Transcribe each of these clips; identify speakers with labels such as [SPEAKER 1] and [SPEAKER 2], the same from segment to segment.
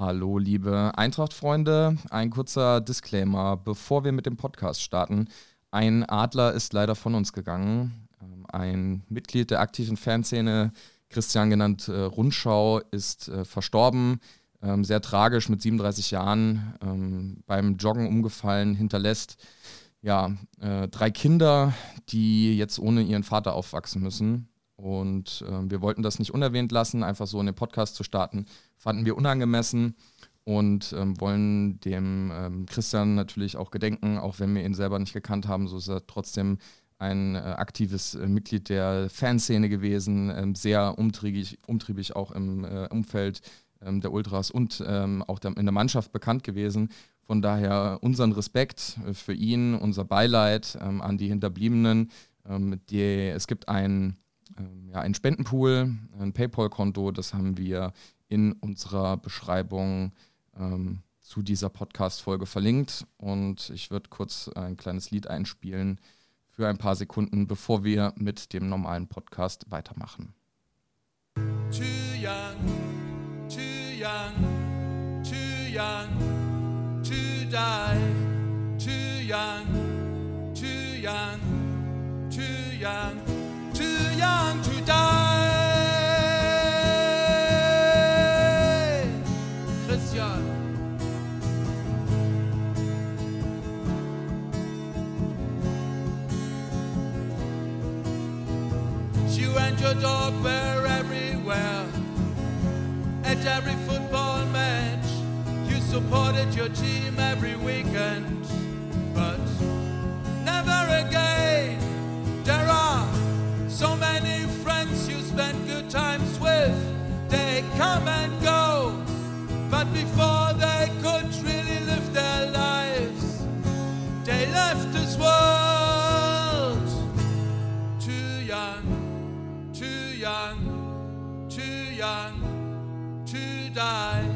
[SPEAKER 1] Hallo, liebe Eintracht-Freunde. Ein kurzer Disclaimer, bevor wir mit dem Podcast starten. Ein Adler ist leider von uns gegangen. Ähm, ein Mitglied der aktiven Fanszene, Christian genannt äh, Rundschau, ist äh, verstorben. Ähm, sehr tragisch mit 37 Jahren ähm, beim Joggen umgefallen, hinterlässt ja, äh, drei Kinder, die jetzt ohne ihren Vater aufwachsen müssen. Und wir wollten das nicht unerwähnt lassen, einfach so in den Podcast zu starten, fanden wir unangemessen und ähm, wollen dem ähm, Christian natürlich auch gedenken, auch wenn wir ihn selber nicht gekannt haben, so ist er trotzdem ein äh, aktives äh, Mitglied der Fanszene gewesen, ähm, sehr umtriebig, umtriebig auch im äh, Umfeld ähm, der Ultras und ähm, auch der, in der Mannschaft bekannt gewesen. Von daher unseren Respekt äh, für ihn, unser Beileid ähm, an die Hinterbliebenen. Die, es gibt ein ja, ein Spendenpool, ein PayPal-Konto, das haben wir in unserer Beschreibung ähm, zu dieser Podcast-Folge verlinkt. Und ich würde kurz ein kleines Lied einspielen für ein paar Sekunden, bevor wir mit dem normalen Podcast weitermachen. Too young, too young, too young to die, too young, too young, too young dog were everywhere. At every football match, you supported your team every weekend. But never again, there are so many friends you spend good times with, they come and go. But before they could really live their lives, they left this world to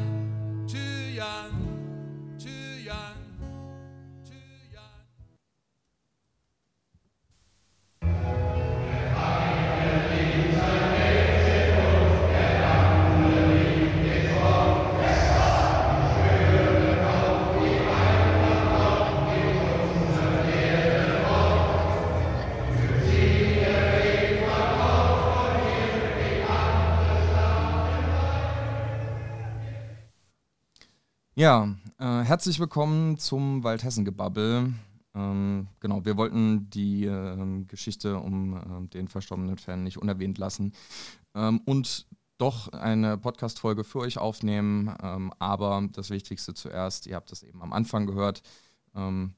[SPEAKER 1] Ja, äh, herzlich willkommen zum Waldhessen-Gebabbel. Ähm, genau, wir wollten die äh, Geschichte um äh, den verstorbenen Fan nicht unerwähnt lassen ähm, und doch eine Podcast-Folge für euch aufnehmen. Ähm, aber das Wichtigste zuerst, ihr habt es eben am Anfang gehört. Ähm,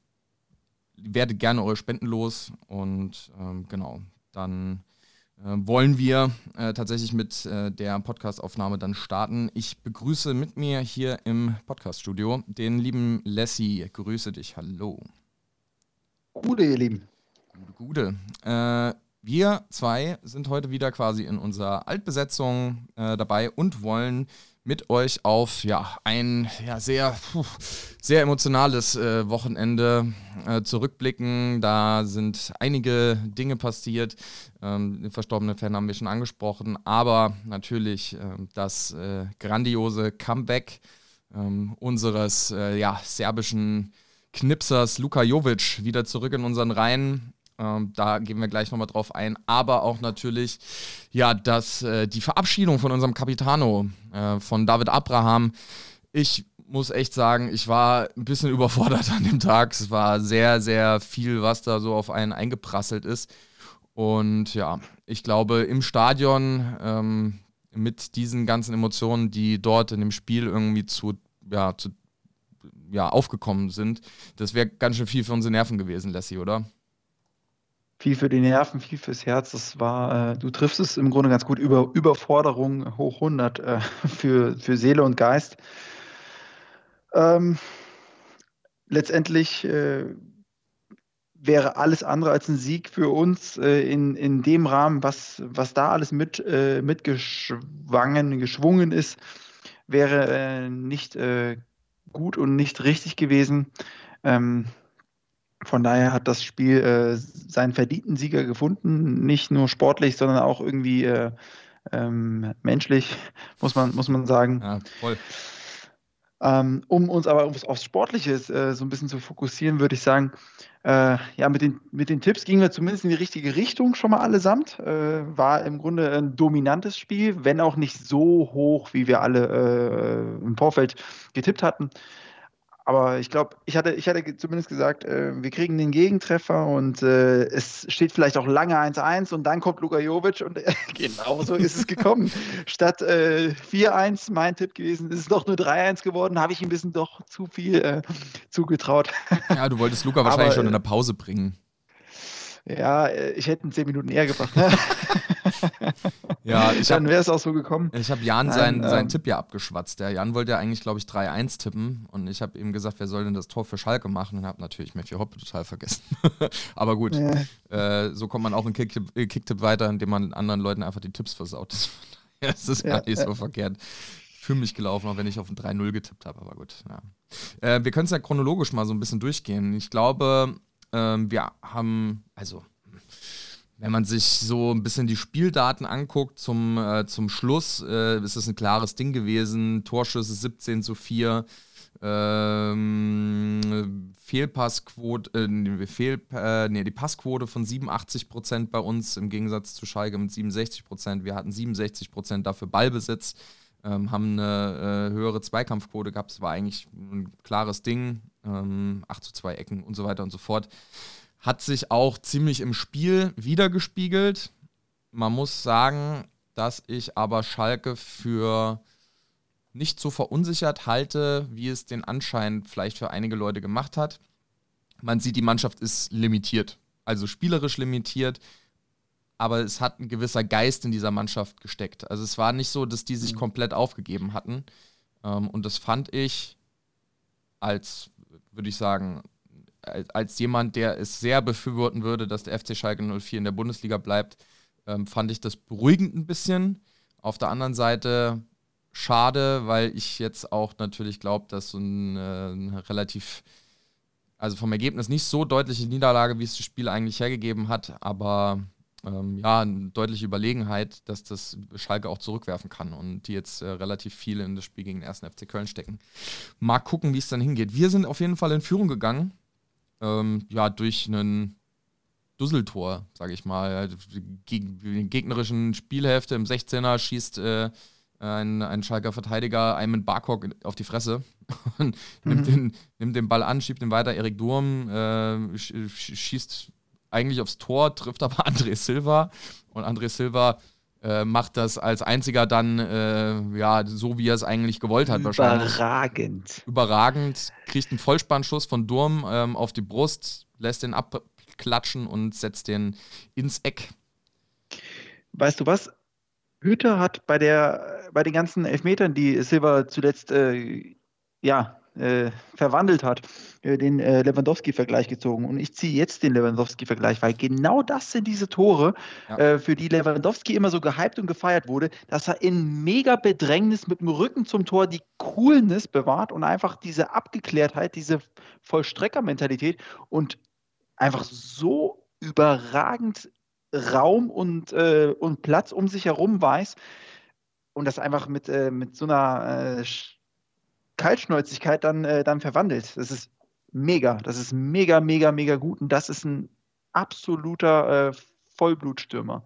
[SPEAKER 1] werdet gerne eure Spenden los und ähm, genau, dann wollen wir äh, tatsächlich mit äh, der Podcastaufnahme dann starten. Ich begrüße mit mir hier im Podcaststudio den lieben Lassie. Grüße dich. Hallo.
[SPEAKER 2] Gute, ihr Lieben.
[SPEAKER 1] Gute, gute. Äh, wir zwei sind heute wieder quasi in unserer Altbesetzung äh, dabei und wollen mit euch auf ja, ein ja, sehr, puh, sehr emotionales äh, Wochenende äh, zurückblicken. Da sind einige Dinge passiert. Ähm, den verstorbenen Fan haben wir schon angesprochen, aber natürlich äh, das grandiose Comeback ähm, unseres äh, ja, serbischen Knipsers Luka Jovic wieder zurück in unseren Reihen. Ähm, da gehen wir gleich nochmal drauf ein. Aber auch natürlich, ja, dass äh, die Verabschiedung von unserem Capitano, äh, von David Abraham, ich muss echt sagen, ich war ein bisschen überfordert an dem Tag. Es war sehr, sehr viel, was da so auf einen eingeprasselt ist. Und ja, ich glaube, im Stadion ähm, mit diesen ganzen Emotionen, die dort in dem Spiel irgendwie zu, ja, zu, ja, aufgekommen sind, das wäre ganz schön viel für unsere Nerven gewesen, Lassie, oder?
[SPEAKER 2] Viel für die Nerven, viel fürs Herz. Das war, äh, du triffst es im Grunde ganz gut, über Überforderung hoch 100 äh, für, für Seele und Geist. Ähm, letztendlich äh, wäre alles andere als ein Sieg für uns äh, in, in dem Rahmen, was, was da alles mit, äh, mitgeschwangen, geschwungen ist, wäre äh, nicht gut und nicht richtig gewesen. Ähm, von daher hat das Spiel äh, seinen verdienten Sieger gefunden, nicht nur sportlich, sondern auch irgendwie äh, ähm, menschlich, muss man, muss man sagen. Ja, voll. Ähm, um uns aber aufs, aufs Sportliche äh, so ein bisschen zu fokussieren, würde ich sagen, äh, ja, mit den, mit den Tipps gingen wir zumindest in die richtige Richtung schon mal allesamt. Äh, war im Grunde ein dominantes Spiel, wenn auch nicht so hoch, wie wir alle äh, im Vorfeld getippt hatten. Aber ich glaube, ich hatte, ich hatte zumindest gesagt, äh, wir kriegen den Gegentreffer und äh, es steht vielleicht auch lange 1-1 und dann kommt Luka Jovic und äh, genau so ist es gekommen. Statt 4-1 äh, mein Tipp gewesen, ist es doch nur 3-1 geworden, habe ich ein bisschen doch zu viel äh, zugetraut.
[SPEAKER 1] Ja, du wolltest Luka wahrscheinlich Aber, schon in der Pause bringen.
[SPEAKER 2] Ja, ich hätte ihn zehn Minuten eher gebracht. Ne?
[SPEAKER 1] ja, ich
[SPEAKER 2] Dann wäre es auch so gekommen.
[SPEAKER 1] Ich habe Jan seinen, ähm, seinen Tipp ja abgeschwatzt. Der Jan wollte ja eigentlich, glaube ich, 3-1 tippen. Und ich habe ihm gesagt, wer soll denn das Tor für Schalke machen? Und habe natürlich Matthew Hoppe total vergessen. Aber gut, ja. äh, so kommt man auch in Kicktipp, äh, weiter, indem man anderen Leuten einfach die Tipps versaut. Das ist ja, gar nicht ja. so verkehrt für mich gelaufen, auch wenn ich auf ein 3-0 getippt habe, aber gut. Ja. Äh, wir können es ja chronologisch mal so ein bisschen durchgehen. Ich glaube, ähm, wir haben, also wenn man sich so ein bisschen die Spieldaten anguckt zum, äh, zum Schluss, äh, ist es ein klares Ding gewesen. Torschüsse 17 zu 4. Ähm, Fehlpassquote, äh, Fehl, äh, nee, die Passquote von 87 Prozent bei uns im Gegensatz zu Schalke mit 67 Prozent. Wir hatten 67 Prozent dafür Ballbesitz, ähm, haben eine äh, höhere Zweikampfquote gehabt. Es war eigentlich ein klares Ding. Ähm, 8 zu 2 Ecken und so weiter und so fort hat sich auch ziemlich im Spiel wiedergespiegelt. Man muss sagen, dass ich aber Schalke für nicht so verunsichert halte, wie es den Anschein vielleicht für einige Leute gemacht hat. Man sieht, die Mannschaft ist limitiert, also spielerisch limitiert, aber es hat ein gewisser Geist in dieser Mannschaft gesteckt. Also es war nicht so, dass die sich mhm. komplett aufgegeben hatten. Ähm, und das fand ich als, würde ich sagen, als jemand, der es sehr befürworten würde, dass der FC Schalke 04 in der Bundesliga bleibt, ähm, fand ich das beruhigend ein bisschen. Auf der anderen Seite schade, weil ich jetzt auch natürlich glaube, dass so ein, äh, ein, relativ, also vom Ergebnis nicht so deutliche Niederlage, wie es das Spiel eigentlich hergegeben hat, aber ähm, ja, eine deutliche Überlegenheit, dass das Schalke auch zurückwerfen kann und die jetzt äh, relativ viel in das Spiel gegen den 1. FC Köln stecken. Mal gucken, wie es dann hingeht. Wir sind auf jeden Fall in Führung gegangen ähm, ja, durch einen Dusseltor, sage ich mal. Gegen den gegnerischen Spielhälfte im 16er schießt äh, ein, ein Schalker Verteidiger einem Barkok auf die Fresse und mhm. nimmt, den, nimmt den Ball an, schiebt ihn weiter. Erik Durm äh, schießt eigentlich aufs Tor, trifft aber André Silva und André Silva äh, macht das als einziger dann äh, ja so, wie er es eigentlich gewollt hat.
[SPEAKER 2] Überragend.
[SPEAKER 1] Überragend. Kriegt einen Vollspannschuss von Durm ähm, auf die Brust, lässt den abklatschen und setzt den ins Eck.
[SPEAKER 2] Weißt du was? Hüter hat bei der bei den ganzen Elfmetern, die Silva zuletzt äh, ja äh, verwandelt hat, äh, den äh, Lewandowski-Vergleich gezogen. Und ich ziehe jetzt den Lewandowski-Vergleich, weil genau das sind diese Tore, ja. Äh, für die Lewandowski immer so gehypt und gefeiert wurde, dass er in mega Bedrängnis mit dem Rücken zum Tor die Coolness bewahrt und einfach diese Abgeklärtheit, diese Vollstreckermentalität und einfach so überragend Raum und, äh, und Platz um sich herum weiß und das einfach mit, äh, mit so einer Kaltschnäuzigkeit dann, äh, dann verwandelt. Das ist mega. Das ist mega, mega, mega gut. Und das ist ein absoluter äh, Vollblutstürmer.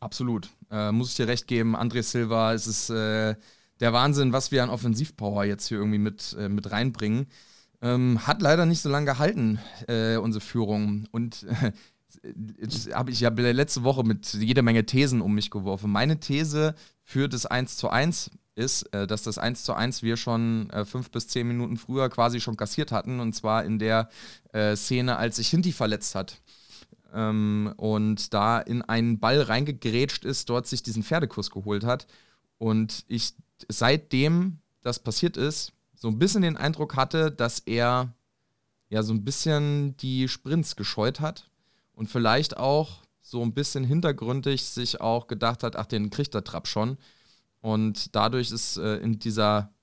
[SPEAKER 1] Absolut. Äh, muss ich dir recht geben. André Silva, es ist äh, der Wahnsinn, was wir an Offensivpower jetzt hier irgendwie mit, äh, mit reinbringen. Ähm, hat leider nicht so lange gehalten, äh, unsere Führung. Und habe ich ja letzte Woche mit jeder Menge Thesen um mich geworfen. Meine These für das 1 zu 1 ist, äh, dass das 1 zu 1 wir schon äh, fünf bis zehn Minuten früher quasi schon kassiert hatten. Und zwar in der äh, Szene, als sich Hinti verletzt hat. Ähm, und da in einen Ball reingegrätscht ist, dort sich diesen Pferdekuss geholt hat. Und ich seitdem das passiert ist, so ein bisschen den Eindruck hatte, dass er ja so ein bisschen die Sprints gescheut hat und vielleicht auch so ein bisschen hintergründig sich auch gedacht hat, ach, den kriegt der Trapp schon. Und dadurch ist äh, in dieser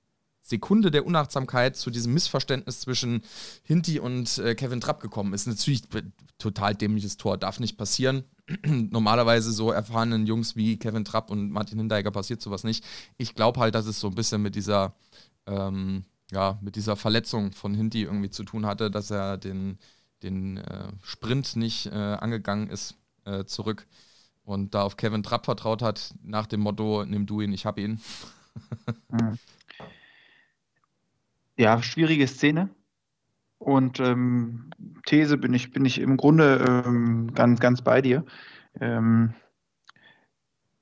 [SPEAKER 1] Sekunde der Unachtsamkeit zu diesem Missverständnis zwischen Hinti und äh, Kevin Trapp gekommen. Ist natürlich total dämliches Tor, darf nicht passieren. Normalerweise so erfahrenen Jungs wie Kevin Trapp und Martin Hindeiger passiert sowas nicht. Ich glaube halt, dass es so ein bisschen mit dieser ähm, ja, mit dieser Verletzung von Hinti irgendwie zu tun hatte, dass er den, den äh, Sprint nicht äh, angegangen ist äh, zurück und da auf Kevin Trapp vertraut hat, nach dem Motto, nimm du ihn, ich hab ihn.
[SPEAKER 2] Mhm. ja, schwierige Szene. Und ähm, These bin ich, bin ich im Grunde ähm, ganz, ganz bei dir. Ähm,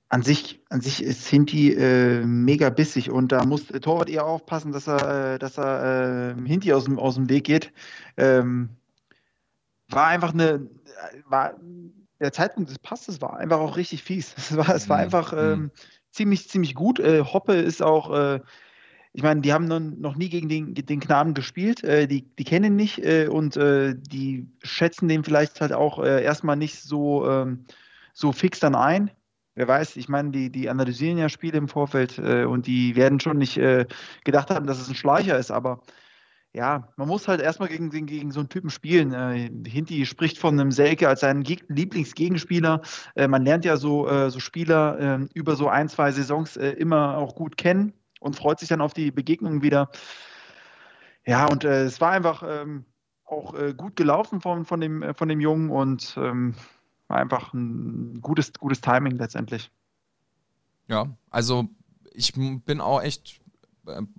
[SPEAKER 2] an sich, an sich sind die äh, mega bissig und da muss Torwart eher aufpassen, dass er, äh, dass er äh, Hinti aus dem, aus dem Weg geht. Ähm, war einfach eine, war, der Zeitpunkt des Passes war einfach auch richtig fies. Es war, es war mhm. einfach ähm, ziemlich, ziemlich gut. Äh, Hoppe ist auch, äh, ich meine, die haben noch, noch nie gegen den, den Knaben gespielt, äh, die, die kennen ihn nicht äh, und äh, die schätzen den vielleicht halt auch äh, erstmal nicht so, ähm, so fix dann ein wer weiß, ich meine, die, die analysieren ja Spiele im Vorfeld und die werden schon nicht gedacht haben, dass es ein Schleicher ist, aber ja, man muss halt erstmal gegen, gegen so einen Typen spielen. Äh, Hinti spricht von einem Selke als seinen Geg Lieblingsgegenspieler. Äh, man lernt ja so, äh, so Spieler ähm, über so ein, zwei Saisons äh, immer auch gut kennen und freut sich dann auf die Begegnungen wieder. Ja, und äh, es war einfach ähm, auch äh, gut gelaufen von, von, dem, von dem Jungen und ähm, war einfach ein gutes, gutes Timing letztendlich.
[SPEAKER 1] Ja, also ich bin auch echt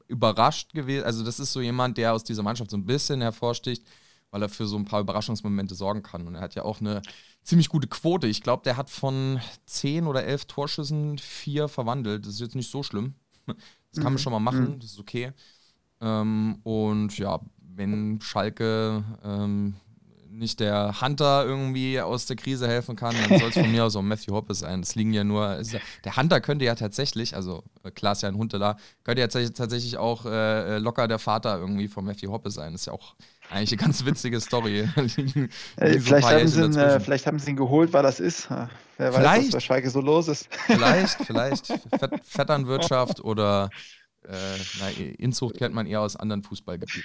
[SPEAKER 1] überrascht gewesen. Also, das ist so jemand, der aus dieser Mannschaft so ein bisschen hervorsticht, weil er für so ein paar Überraschungsmomente sorgen kann. Und er hat ja auch eine ziemlich gute Quote. Ich glaube, der hat von zehn oder elf Torschüssen vier verwandelt. Das ist jetzt nicht so schlimm. Das kann man mhm. schon mal machen, mhm. das ist okay. Ähm, und ja, wenn Schalke ähm, nicht der Hunter irgendwie aus der Krise helfen kann, dann soll es von mir aus auch Matthew Hoppe sein. Es liegen ja nur, ja, der Hunter könnte ja tatsächlich, also äh, klar ist ja ein Hund da, könnte ja tatsächlich auch äh, locker der Vater irgendwie von Matthew Hoppe sein. Das ist ja auch eigentlich eine ganz witzige Story.
[SPEAKER 2] äh, vielleicht, haben sie ihn, äh, vielleicht haben sie ihn geholt, weil das ist. Wer weiß, vielleicht, was bei Schalke so los ist.
[SPEAKER 1] Vielleicht, vielleicht. Fett, Vetternwirtschaft oder äh, na, Inzucht kennt man eher aus anderen Fußballgebieten.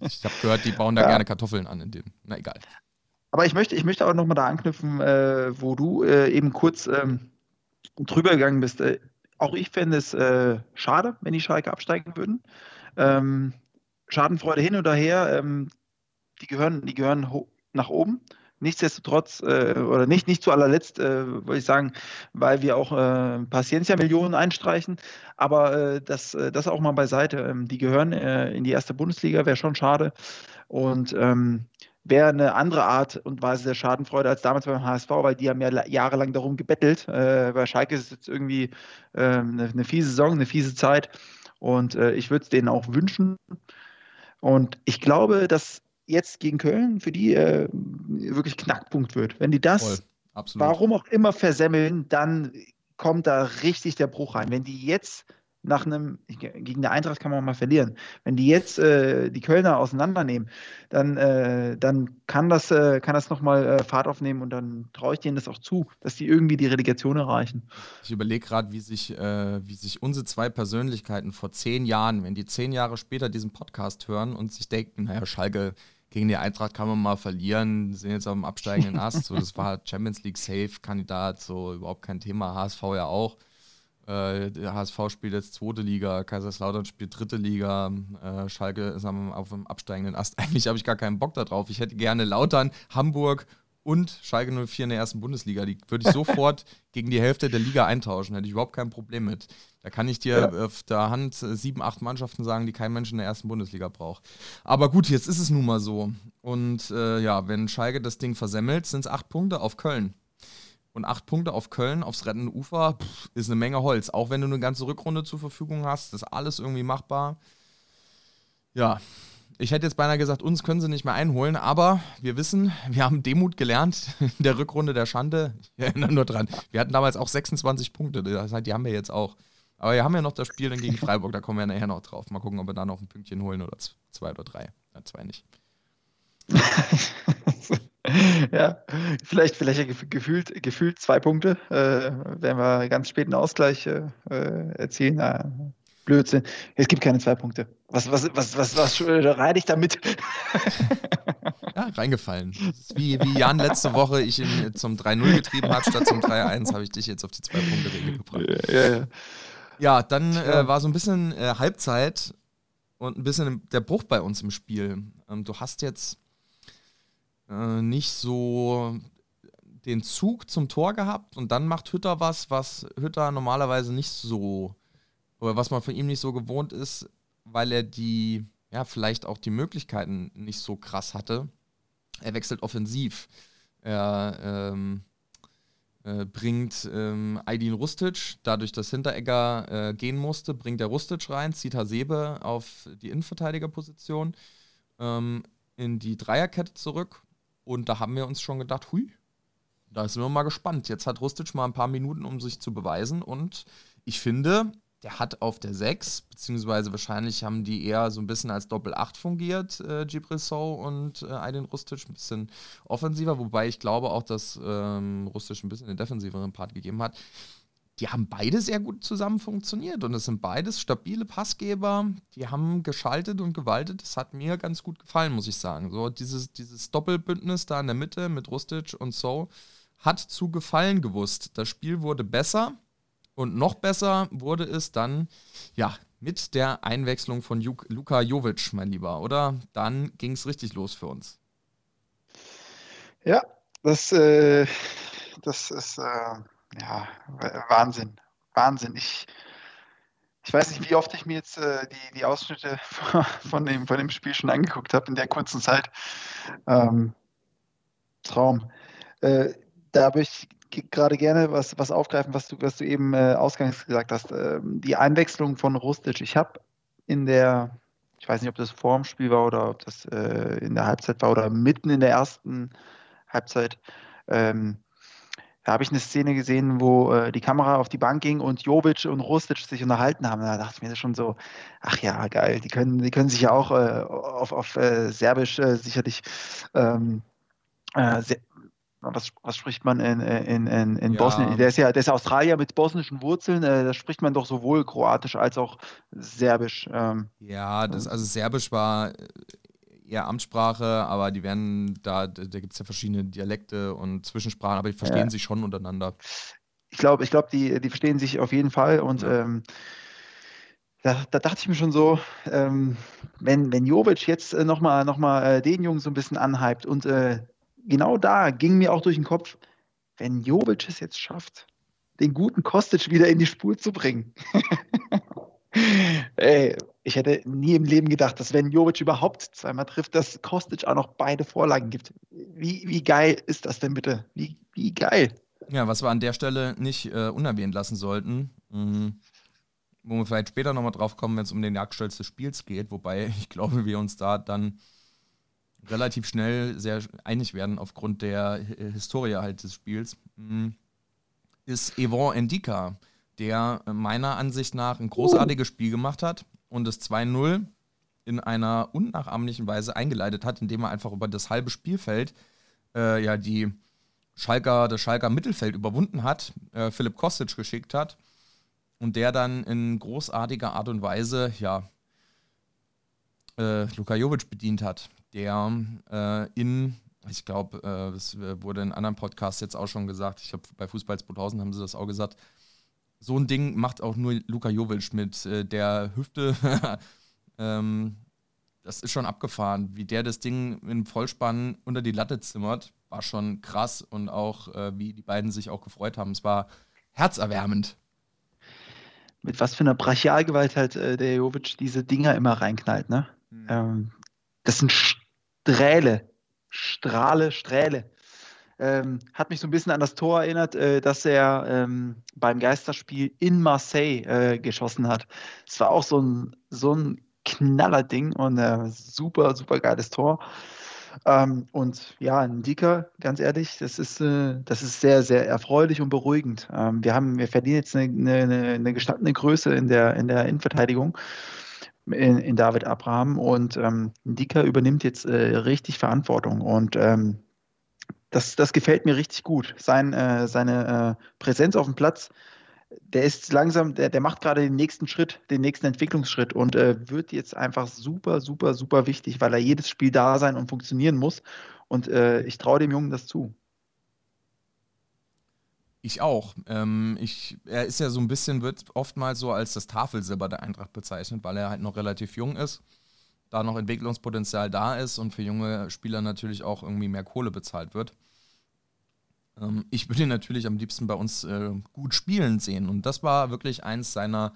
[SPEAKER 1] Ich habe gehört, die bauen da ja. gerne Kartoffeln an in dem. Na egal.
[SPEAKER 2] Aber ich möchte, ich möchte auch nochmal da anknüpfen, äh, wo du äh, eben kurz ähm, drüber gegangen bist. Äh, auch ich fände es äh, schade, wenn die Schalke absteigen würden. Ähm, Schadenfreude hin oder her, ähm, die gehören, die gehören nach oben. Nichtsdestotrotz, äh, oder nicht, nicht zu allerletzt, äh, würde ich sagen, weil wir auch äh, Paciencia-Millionen einstreichen, aber äh, das, äh, das auch mal beiseite. Ähm, die gehören äh, in die erste Bundesliga, wäre schon schade. Und ähm, wäre eine andere Art und Weise der Schadenfreude als damals beim HSV, weil die haben ja jahrelang darum gebettelt. Äh, bei Schalke ist es jetzt irgendwie ähm, eine, eine, fiese Saison, eine fiese Zeit. Und ich würde es denen auch wünschen. Und ich glaube, dass jetzt gegen Köln für die äh, wirklich Knackpunkt wird. Wenn die das, warum auch immer, versemmeln, dann kommt da richtig der Bruch rein. Wenn die jetzt nach einem, gegen der Eintracht kann man mal verlieren. Wenn die jetzt äh, die Kölner auseinandernehmen, dann, äh, dann kann das, äh, kann das nochmal äh, Fahrt aufnehmen und dann traue ich denen das auch zu, dass die irgendwie die Relegation erreichen.
[SPEAKER 1] Ich überlege gerade, wie sich, äh, wie sich unsere zwei Persönlichkeiten vor zehn Jahren, wenn die zehn Jahre später diesen Podcast hören und sich denken, naja, Schalke gegen die Eintracht kann man mal verlieren, sind jetzt auf dem absteigenden Ast. So, das war Champions League Safe-Kandidat, so überhaupt kein Thema. HSV ja auch. Äh, HSV spielt jetzt zweite Liga, Kaiserslautern spielt dritte Liga, äh, Schalke ist am, auf dem absteigenden Ast. Eigentlich habe ich gar keinen Bock darauf. Ich hätte gerne Lautern, Hamburg und Schalke 04 in der ersten Bundesliga. Die würde ich sofort gegen die Hälfte der Liga eintauschen. Hätte ich überhaupt kein Problem mit. Da kann ich dir ja. auf der Hand äh, sieben, acht Mannschaften sagen, die kein Mensch in der ersten Bundesliga braucht. Aber gut, jetzt ist es nun mal so. Und äh, ja, wenn Schalke das Ding versemmelt, sind es acht Punkte auf Köln. Und acht Punkte auf Köln, aufs rettende Ufer, pff, ist eine Menge Holz. Auch wenn du eine ganze Rückrunde zur Verfügung hast, ist alles irgendwie machbar. Ja, ich hätte jetzt beinahe gesagt, uns können sie nicht mehr einholen, aber wir wissen, wir haben Demut gelernt in der Rückrunde der Schande. Ich erinnere nur dran. Wir hatten damals auch 26 Punkte, das heißt, die haben wir jetzt auch. Aber wir haben ja noch das Spiel dann gegen Freiburg, da kommen wir nachher noch drauf. Mal gucken, ob wir da noch ein Pünktchen holen oder zwei oder drei. Ja, zwei nicht.
[SPEAKER 2] ja, vielleicht, vielleicht gefühlt, gefühlt zwei Punkte, äh, wenn wir ganz spät einen Ausgleich äh, erzielen. Na, Blödsinn. Es gibt keine zwei Punkte. Was, was, was, was, was reite ich damit?
[SPEAKER 1] ja, reingefallen. Wie, wie Jan letzte Woche ich ihn zum 3-0 getrieben hat, statt zum 3-1, habe ich dich jetzt auf die zwei Punkte Regel gebracht. Ja, ja. ja dann äh, war so ein bisschen äh, Halbzeit und ein bisschen der Bruch bei uns im Spiel. Ähm, du hast jetzt äh, nicht so den Zug zum Tor gehabt und dann macht Hütter was, was Hütter normalerweise nicht so, oder was man von ihm nicht so gewohnt ist, weil er die, ja, vielleicht auch die Möglichkeiten nicht so krass hatte. Er wechselt offensiv. Er ähm, äh, bringt ähm, Rustic, dadurch, dass Hinteregger äh, gehen musste, bringt er Rustic rein, zieht Hasebe auf die Innenverteidigerposition ähm, in die Dreierkette zurück. Und da haben wir uns schon gedacht, hui, da sind wir mal gespannt. Jetzt hat Rustic mal ein paar Minuten, um sich zu beweisen. Und ich finde, der hat auf der 6, beziehungsweise wahrscheinlich haben die eher so ein bisschen als Doppel-8 fungiert, äh, Gibril Sow und äh, Aydin Rustic, ein bisschen offensiver, wobei ich glaube auch, dass ähm, Rustic ein bisschen den defensiveren Part gegeben hat. Die haben beide sehr gut zusammen funktioniert und es sind beides stabile Passgeber, die haben geschaltet und gewaltet. Das hat mir ganz gut gefallen, muss ich sagen. So dieses, dieses Doppelbündnis da in der Mitte mit Rustic und So hat zu gefallen gewusst. Das Spiel wurde besser und noch besser wurde es dann, ja, mit der Einwechslung von Juk Luka Jovic, mein Lieber, oder? Dann ging es richtig los für uns.
[SPEAKER 2] Ja, das, äh, das ist äh, ja, Wahnsinn. Wahnsinn. Ich, ich weiß nicht, wie oft ich mir jetzt äh, die, die Ausschnitte von dem, von dem Spiel schon angeguckt habe in der kurzen Zeit. Ähm, Traum. Äh, da möchte ich gerade gerne was, was aufgreifen, was du, was du eben äh, ausgangs gesagt hast. Äh, die Einwechslung von Rustic. Ich habe in der, ich weiß nicht, ob das vor dem Spiel war oder ob das äh, in der Halbzeit war oder mitten in der ersten Halbzeit, ähm, da habe ich eine Szene gesehen, wo äh, die Kamera auf die Bank ging und Jovic und Rustic sich unterhalten haben. Da dachte ich mir schon so, ach ja, geil, die können, die können sich ja auch äh, auf, auf äh, Serbisch sicherlich ähm, sehr, was, was spricht man in, in, in, in ja. Bosnien? Der ist ja der ist Australier mit bosnischen Wurzeln, äh, da spricht man doch sowohl Kroatisch als auch Serbisch. Ähm.
[SPEAKER 1] Ja, das, also Serbisch war äh, eher Amtssprache, aber die werden da, da gibt es ja verschiedene Dialekte und Zwischensprachen, aber die verstehen ja. sich schon untereinander.
[SPEAKER 2] Ich glaube, ich glaube, die, die verstehen sich auf jeden Fall und ja. ähm, da, da, dachte ich mir schon so, ähm, wenn, wenn Jovic jetzt äh, nochmal noch mal, äh, den Jungen so ein bisschen anhypt und äh, genau da ging mir auch durch den Kopf, wenn Jovic es jetzt schafft, den guten Kostic wieder in die Spur zu bringen. Ey, ich hätte nie im Leben gedacht, dass wenn Jovic überhaupt zweimal trifft, dass Kostic auch noch beide Vorlagen gibt. Wie, wie geil ist das denn bitte? Wie, wie geil.
[SPEAKER 1] Ja, was wir an der Stelle nicht äh, unerwähnt lassen sollten, mhm. wo wir vielleicht später nochmal drauf kommen, wenn es um den Jagdstolz des Spiels geht, wobei ich glaube, wir uns da dann relativ schnell sehr einig werden aufgrund der Historie halt des Spiels, mm, ist Yvon Endika, der meiner Ansicht nach ein großartiges Spiel gemacht hat und das 2-0 in einer unnachahmlichen Weise eingeleitet hat, indem er einfach über das halbe Spielfeld äh, ja die Schalker, das Schalker Mittelfeld überwunden hat, äh, Philipp Kostic geschickt hat und der dann in großartiger Art und Weise ja äh, Luka Jovic bedient hat der äh, in, ich glaube, äh, das wurde in anderen Podcasts jetzt auch schon gesagt, ich glaube, bei Fußball 2000 haben sie das auch gesagt, so ein Ding macht auch nur Luka Jovic mit äh, der Hüfte. ähm, das ist schon abgefahren. Wie der das Ding im Vollspann unter die Latte zimmert, war schon krass und auch, äh, wie die beiden sich auch gefreut haben. Es war herzerwärmend.
[SPEAKER 2] Mit was für einer Brachialgewalt halt äh, der Jovic diese Dinger immer reinknallt, ne? Mhm. Ähm, das sind Strähle. Strahle, Strähle. Ähm, hat mich so ein bisschen an das Tor erinnert, äh, das er ähm, beim Geisterspiel in Marseille äh, geschossen hat. Es war auch so ein, so ein Knallerding und äh, super, super geiles Tor. Ähm, und ja, ein Dicker, ganz ehrlich, das ist, äh, das ist sehr, sehr erfreulich und beruhigend. Ähm, wir, haben, wir verdienen jetzt eine, eine, eine gestandene Größe in der, in der Innenverteidigung in, in David Abraham und ähm, Dika übernimmt jetzt äh, richtig Verantwortung und ähm, das, das gefällt mir richtig gut. Sein, äh, seine äh, Präsenz auf dem Platz, der ist langsam, der, der macht gerade den nächsten Schritt, den nächsten Entwicklungsschritt und äh, wird jetzt einfach super, super, super wichtig, weil er jedes Spiel da sein und funktionieren muss. Und äh, ich traue dem Jungen das zu.
[SPEAKER 1] Ich auch. Ähm, ich, er ist ja so ein bisschen, wird oftmals so als das Tafelsilber der Eintracht bezeichnet, weil er halt noch relativ jung ist, da noch Entwicklungspotenzial da ist und für junge Spieler natürlich auch irgendwie mehr Kohle bezahlt wird. Ähm, ich würde ihn natürlich am liebsten bei uns äh, gut spielen sehen und das war wirklich eins seiner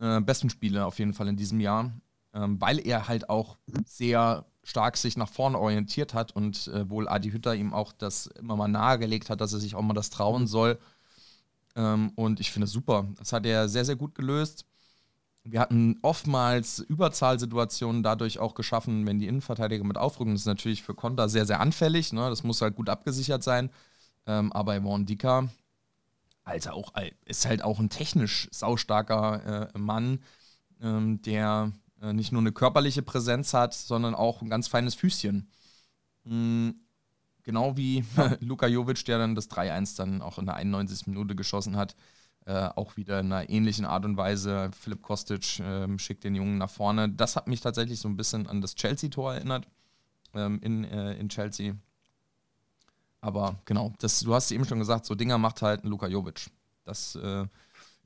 [SPEAKER 1] äh, besten Spiele auf jeden Fall in diesem Jahr, ähm, weil er halt auch sehr stark sich nach vorne orientiert hat und äh, wohl Adi Hütter ihm auch das immer mal nahegelegt hat, dass er sich auch mal das trauen soll. Ähm, und ich finde es super. Das hat er sehr, sehr gut gelöst. Wir hatten oftmals Überzahlsituationen dadurch auch geschaffen, wenn die Innenverteidiger mit aufrücken. Das ist natürlich für Konter sehr, sehr anfällig. Ne? Das muss halt gut abgesichert sein. Ähm, aber Yvonne Dicker, Alter, auch, ist halt auch ein technisch saustarker äh, Mann, ähm, der äh, nicht nur eine körperliche Präsenz hat, sondern auch ein ganz feines Füßchen. Mhm. Genau wie Luka Jovic, der dann das 3-1 dann auch in der 91. Minute geschossen hat. Äh, auch wieder in einer ähnlichen Art und Weise. Philipp Kostic äh, schickt den Jungen nach vorne. Das hat mich tatsächlich so ein bisschen an das Chelsea-Tor erinnert. Ähm, in, äh, in Chelsea. Aber genau, das, du hast eben schon gesagt, so Dinger macht halt ein Luka Jovic. Das äh,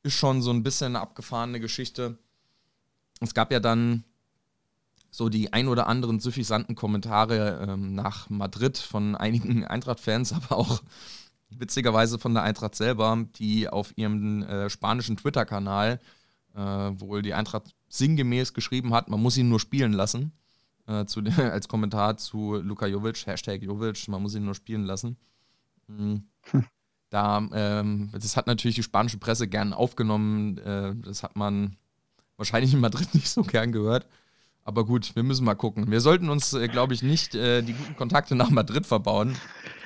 [SPEAKER 1] ist schon so ein bisschen eine abgefahrene Geschichte es gab ja dann so die ein oder anderen suffisanten Kommentare ähm, nach Madrid von einigen Eintracht-Fans, aber auch witzigerweise von der Eintracht selber, die auf ihrem äh, spanischen Twitter-Kanal äh, wohl die Eintracht sinngemäß geschrieben hat, man muss ihn nur spielen lassen. Äh, zu, als Kommentar zu Luka Jovic, Hashtag Jovic, man muss ihn nur spielen lassen. Mhm. Da, ähm, das hat natürlich die spanische Presse gern aufgenommen. Äh, das hat man wahrscheinlich in Madrid nicht so gern gehört. Aber gut, wir müssen mal gucken. Wir sollten uns, äh, glaube ich, nicht äh, die guten Kontakte nach Madrid verbauen.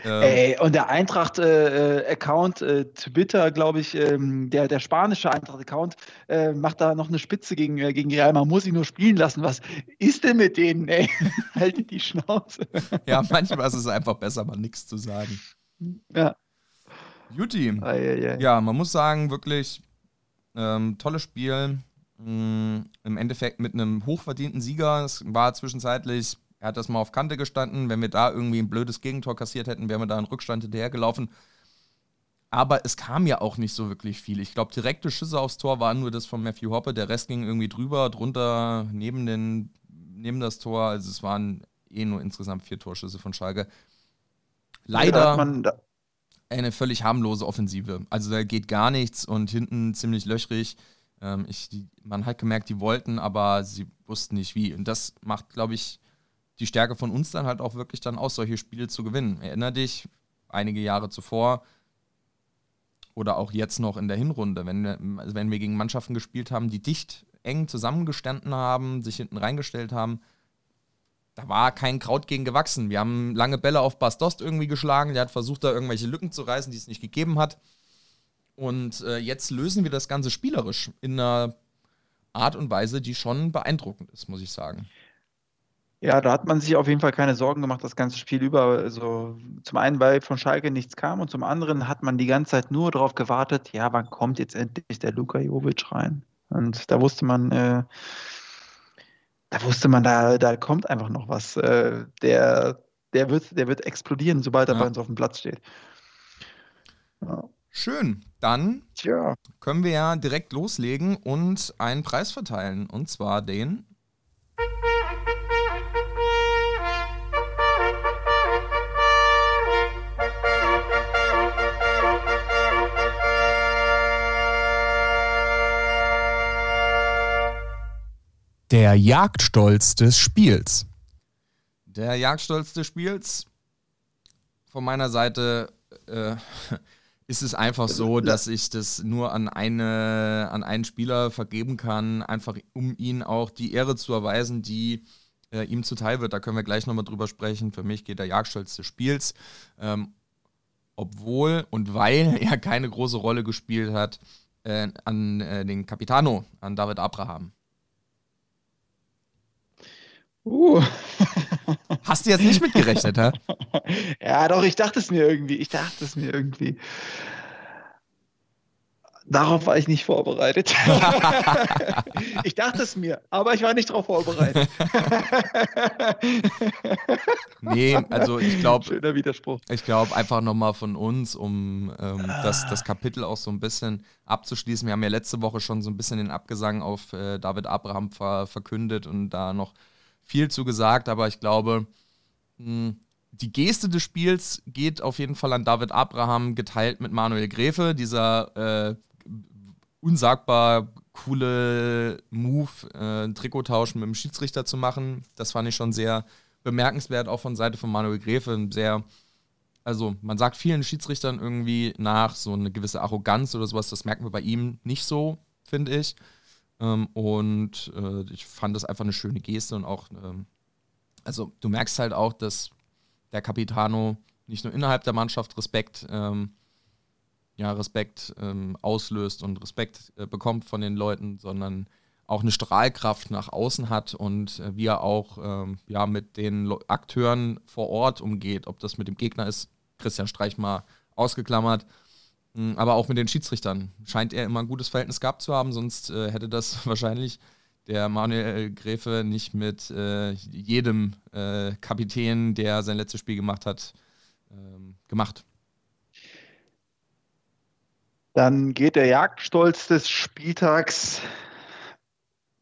[SPEAKER 2] Ähm Ey, und der Eintracht-Account, äh, äh, Twitter, glaube ich, ähm, der, der spanische Eintracht-Account, äh, macht da noch eine Spitze gegen, äh, gegen Real. Man muss ihn nur spielen lassen. Was ist denn mit denen, ey? Haltet die Schnauze.
[SPEAKER 1] ja, manchmal ist es einfach besser, mal nichts zu sagen.
[SPEAKER 2] Ja.
[SPEAKER 1] Juti. Ja, man muss sagen, wirklich ähm, tolles Spiel. Mm, im Endeffekt mit einem hochverdienten Sieger. Es war zwischenzeitlich, er hat das mal auf Kante gestanden. Wenn wir da irgendwie ein blödes Gegentor kassiert hätten, wären wir da in Rückstand hinterhergelaufen. Aber es kam ja auch nicht so wirklich viel. Ich glaube, direkte Schüsse aufs Tor waren nur das von Matthew Hoppe. Der Rest ging irgendwie drüber, drunter, neben, den, neben das Tor. Also es waren eh nur insgesamt vier Torschüsse von Schalke. Leider eine völlig harmlose Offensive. Also da geht gar nichts und hinten ziemlich löchrig. Ähm, ich, die, man hat gemerkt, die wollten, aber sie wussten nicht wie. Und das macht, glaube ich, die Stärke von uns dann halt auch wirklich dann aus, solche Spiele zu gewinnen. Erinner dich, einige Jahre zuvor oder auch jetzt noch in der Hinrunde, wenn wir, also wenn wir gegen Mannschaften gespielt haben, die dicht eng zusammengestanden haben, sich hinten reingestellt haben, da war kein Kraut gegen gewachsen. Wir haben lange Bälle auf Bastost irgendwie geschlagen, der hat versucht, da irgendwelche Lücken zu reißen, die es nicht gegeben hat. Und äh, jetzt lösen wir das Ganze spielerisch in einer Art und Weise, die schon beeindruckend ist, muss ich sagen.
[SPEAKER 2] Ja, da hat man sich auf jeden Fall keine Sorgen gemacht, das ganze Spiel über. Also zum einen, weil von Schalke nichts kam und zum anderen hat man die ganze Zeit nur darauf gewartet, ja, wann kommt jetzt endlich der Luka Jovic rein? Und da wusste man, äh, da wusste man, da, da kommt einfach noch was. Äh, der, der, wird, der wird explodieren, sobald er ja. bei uns auf dem Platz steht.
[SPEAKER 1] Ja. Schön. Dann Tja. können wir ja direkt loslegen und einen Preis verteilen. Und zwar den. Der Jagdstolz des Spiels. Der Jagdstolz des Spiels. Von meiner Seite äh, ist es einfach so, dass ich das nur an, eine, an einen Spieler vergeben kann, einfach um ihn auch die Ehre zu erweisen, die äh, ihm zuteil wird. Da können wir gleich nochmal drüber sprechen. Für mich geht der Jagdstolz des Spiels. Ähm, obwohl und weil er keine große Rolle gespielt hat, äh, an äh, den Capitano, an David Abraham. Uh. Hast du jetzt nicht mitgerechnet, hä?
[SPEAKER 2] ja, doch, ich dachte es mir irgendwie. Ich dachte es mir irgendwie. Darauf war ich nicht vorbereitet. ich dachte es mir, aber ich war nicht darauf vorbereitet.
[SPEAKER 1] nee, also ich glaube.
[SPEAKER 2] Schöner Widerspruch.
[SPEAKER 1] Ich glaube einfach nochmal von uns, um ähm, das, das Kapitel auch so ein bisschen abzuschließen. Wir haben ja letzte Woche schon so ein bisschen den Abgesang auf äh, David Abraham ver verkündet und da noch viel zu gesagt, aber ich glaube, hm, die Geste des Spiels geht auf jeden Fall an David Abraham, geteilt mit Manuel Gräfe, dieser äh, unsagbar coole Move, äh, einen Trikottausch mit dem Schiedsrichter zu machen. Das fand ich schon sehr bemerkenswert, auch von Seite von Manuel Gräfe. Sehr, also man sagt vielen Schiedsrichtern irgendwie nach, so eine gewisse Arroganz oder sowas, das merken wir bei ihm nicht so, finde ich. Ähm, und äh, ich fand das einfach eine schöne Geste und auch, ähm, also du merkst halt auch, dass der Capitano nicht nur innerhalb der Mannschaft Respekt ähm, ja, Respekt ähm, auslöst und Respekt äh, bekommt von den Leuten, sondern auch eine Strahlkraft nach außen hat und äh, wie er auch ähm, ja, mit den Akteuren vor Ort umgeht, ob das mit dem Gegner ist, Christian Streich mal ausgeklammert, aber auch mit den Schiedsrichtern. Scheint er immer ein gutes Verhältnis gehabt zu haben, sonst äh, hätte das wahrscheinlich der Manuel Gräfe nicht mit äh, jedem äh, Kapitän, der sein letztes Spiel gemacht hat, ähm, gemacht.
[SPEAKER 2] Dann geht der Jagdstolz des Spieltags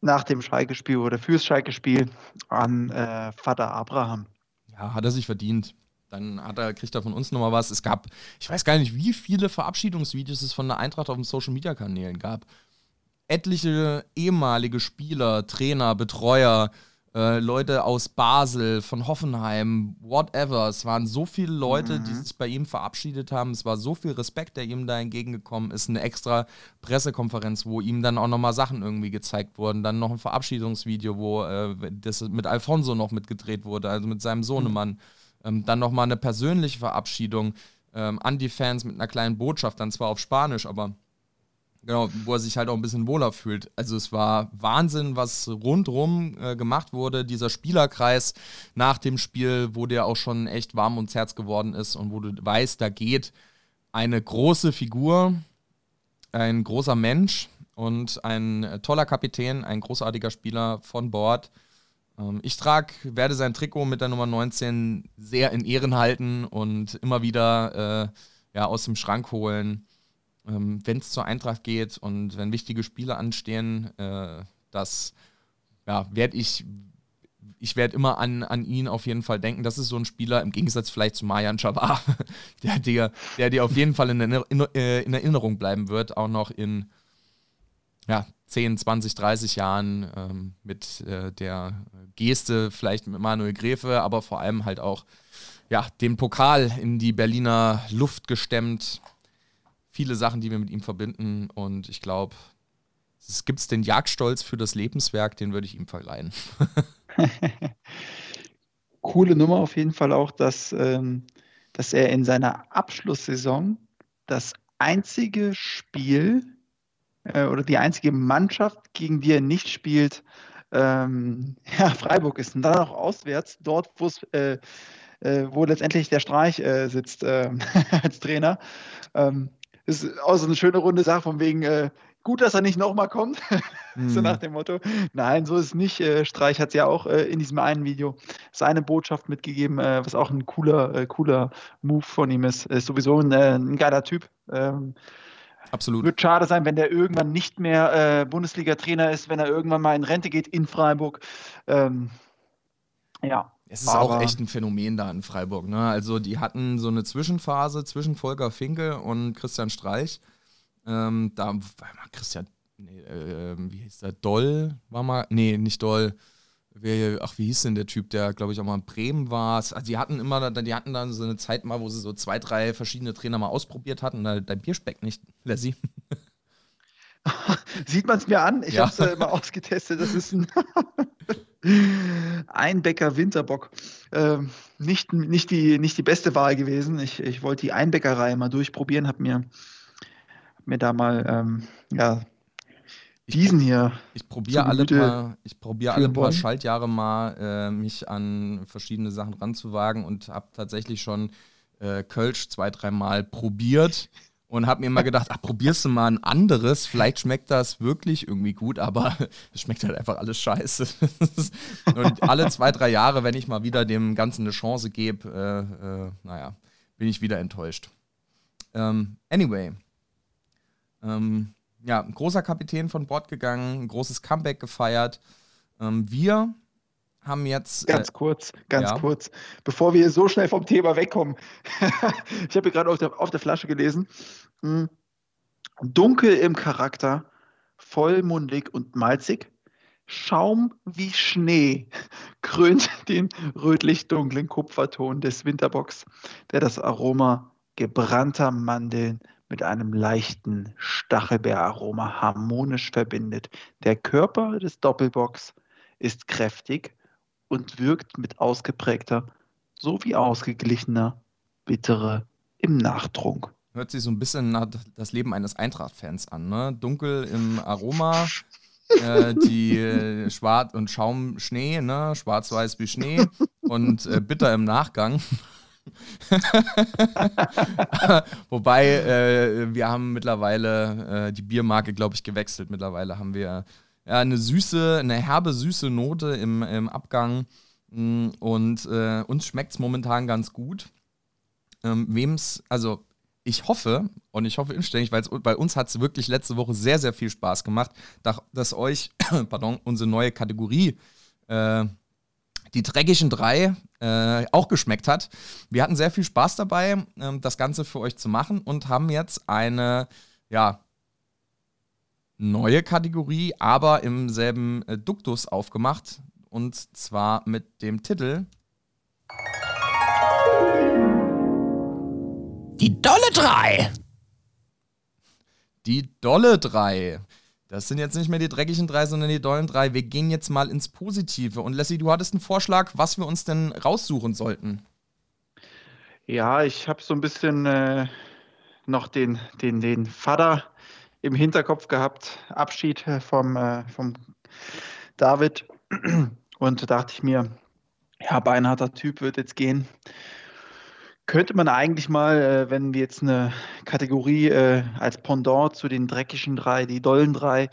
[SPEAKER 2] nach dem Schalke-Spiel oder fürs Schalke-Spiel an äh, Vater Abraham.
[SPEAKER 1] Ja, hat er sich verdient. Dann hat er, kriegt er von uns nochmal was. Es gab, ich weiß gar nicht, wie viele Verabschiedungsvideos es von der Eintracht auf den Social-Media-Kanälen gab. Etliche ehemalige Spieler, Trainer, Betreuer, äh, Leute aus Basel, von Hoffenheim, whatever. Es waren so viele Leute, mhm. die sich bei ihm verabschiedet haben. Es war so viel Respekt, der ihm da entgegengekommen ist. Eine extra Pressekonferenz, wo ihm dann auch nochmal Sachen irgendwie gezeigt wurden. Dann noch ein Verabschiedungsvideo, wo äh, das mit Alfonso noch mitgedreht wurde, also mit seinem Sohnemann. Mhm. Ähm, dann nochmal eine persönliche Verabschiedung ähm, an die Fans mit einer kleinen Botschaft, dann zwar auf Spanisch, aber Genau, wo er sich halt auch ein bisschen wohler fühlt. Also es war Wahnsinn, was rundrum äh, gemacht wurde. Dieser Spielerkreis nach dem Spiel, wo der auch schon echt warm ums Herz geworden ist und wo du weißt, da geht eine große Figur, ein großer Mensch und ein toller Kapitän, ein großartiger Spieler von Bord. Ähm, ich trage, werde sein Trikot mit der Nummer 19 sehr in Ehren halten und immer wieder äh, ja, aus dem Schrank holen ähm, wenn es zur Eintracht geht und wenn wichtige Spiele anstehen, äh, das ja, werde ich, ich werde immer an, an ihn auf jeden Fall denken. Das ist so ein Spieler, im Gegensatz vielleicht zu Marian Chavar, der, der, der dir auf jeden Fall in, in, äh, in, Erinnerung bleiben wird, auch noch in ja, 10, 20, 30 Jahren ähm, mit äh, der Geste, vielleicht mit Manuel Gräfe, aber vor allem halt auch ja, den Pokal in die Berliner Luft gestemmt viele Sachen, die wir mit ihm verbinden. Und ich glaube, es gibt den Jagdstolz für das Lebenswerk, den würde ich ihm verleihen.
[SPEAKER 2] Coole Nummer auf jeden Fall auch, dass, ähm, dass er in seiner Abschlusssaison das einzige Spiel äh, oder die einzige Mannschaft, gegen die er nicht spielt, ähm, ja, Freiburg ist. Und dann auch auswärts, dort, äh, äh, wo letztendlich der Streich äh, sitzt ähm, als Trainer. Ähm, ist auch so eine schöne runde Sache von wegen, äh, gut, dass er nicht nochmal kommt. Mhm. so nach dem Motto. Nein, so ist es nicht. Äh, Streich hat es ja auch äh, in diesem einen Video seine Botschaft mitgegeben, äh, was auch ein cooler, äh, cooler Move von ihm ist. Ist sowieso ein, äh, ein geiler Typ. Ähm,
[SPEAKER 1] Absolut.
[SPEAKER 2] Wird schade sein, wenn der irgendwann nicht mehr äh, Bundesliga-Trainer ist, wenn er irgendwann mal in Rente geht in Freiburg. Ähm, ja,
[SPEAKER 1] es ist auch echt ein Phänomen da in Freiburg. Ne? Also die hatten so eine Zwischenphase zwischen Volker Finke und Christian Streich. Ähm, da war mal Christian, nee, äh, wie hieß der? Doll war mal, nee, nicht Doll. Wer, ach, wie hieß denn der Typ, der, glaube ich, auch mal in Bremen war? Also die hatten immer, die hatten dann so eine Zeit mal, wo sie so zwei, drei verschiedene Trainer mal ausprobiert hatten. Dein Bierspeckt nicht, Lassie.
[SPEAKER 2] Sieht man es mir an? Ich ja. habe es äh, mal ausgetestet. Das ist ein Einbäcker Winterbock. Ähm, nicht, nicht, die, nicht die beste Wahl gewesen. Ich, ich wollte die Einbäckerei mal durchprobieren, habe mir, hab mir da mal ähm, ja, diesen hier.
[SPEAKER 1] Ich probiere alle, paar, probier alle paar Schaltjahre mal, äh, mich an verschiedene Sachen ranzuwagen und habe tatsächlich schon äh, Kölsch zwei, dreimal probiert und habe mir immer gedacht, ach, probierst du mal ein anderes, vielleicht schmeckt das wirklich irgendwie gut, aber es schmeckt halt einfach alles scheiße. und alle zwei, drei Jahre, wenn ich mal wieder dem Ganzen eine Chance gebe, äh, äh, naja, bin ich wieder enttäuscht. Ähm, anyway, ähm, ja, ein großer Kapitän von Bord gegangen, ein großes Comeback gefeiert. Ähm, wir haben jetzt.
[SPEAKER 2] Ganz äh, kurz, ganz ja. kurz, bevor wir so schnell vom Thema wegkommen. ich habe gerade auf der, auf der Flasche gelesen. Hm, dunkel im Charakter, vollmundig und malzig. Schaum wie Schnee krönt den rötlich-dunklen Kupferton des Winterbox, der das Aroma gebrannter Mandeln mit einem leichten Stachelbeeraroma harmonisch verbindet. Der Körper des Doppelbox ist kräftig und wirkt mit ausgeprägter sowie ausgeglichener Bittere im Nachtrunk.
[SPEAKER 1] Hört sich so ein bisschen nach das Leben eines Eintracht-Fans an, ne? Dunkel im Aroma, äh, die äh, Schwarz und Schaum Schnee, ne? Schwarz-weiß wie Schnee und äh, bitter im Nachgang. Wobei, äh, wir haben mittlerweile äh, die Biermarke, glaube ich, gewechselt. Mittlerweile haben wir ja, eine süße, eine herbe, süße Note im, im Abgang. Mm, und äh, uns schmeckt es momentan ganz gut. Ähm, es, also ich hoffe, und ich hoffe inständig, weil bei uns hat es wirklich letzte Woche sehr, sehr viel Spaß gemacht, dass euch, pardon, unsere neue Kategorie äh, die dreckigen drei äh, auch geschmeckt hat. Wir hatten sehr viel Spaß dabei, äh, das Ganze für euch zu machen und haben jetzt eine, ja, neue Kategorie, aber im selben äh, Duktus aufgemacht. Und zwar mit dem Titel
[SPEAKER 3] Die Dolle 3.
[SPEAKER 1] Die Dolle 3. Das sind jetzt nicht mehr die dreckigen drei, sondern die dollen drei. Wir gehen jetzt mal ins Positive. Und Leslie, du hattest einen Vorschlag, was wir uns denn raussuchen sollten.
[SPEAKER 2] Ja, ich habe so ein bisschen äh, noch den, den, den Vater im Hinterkopf gehabt. Abschied äh, vom, äh, vom David. Und da dachte ich mir, ja, beinharter Typ wird jetzt gehen könnte man eigentlich mal, äh, wenn wir jetzt eine Kategorie äh, als Pendant zu den dreckigen drei, die dollen drei,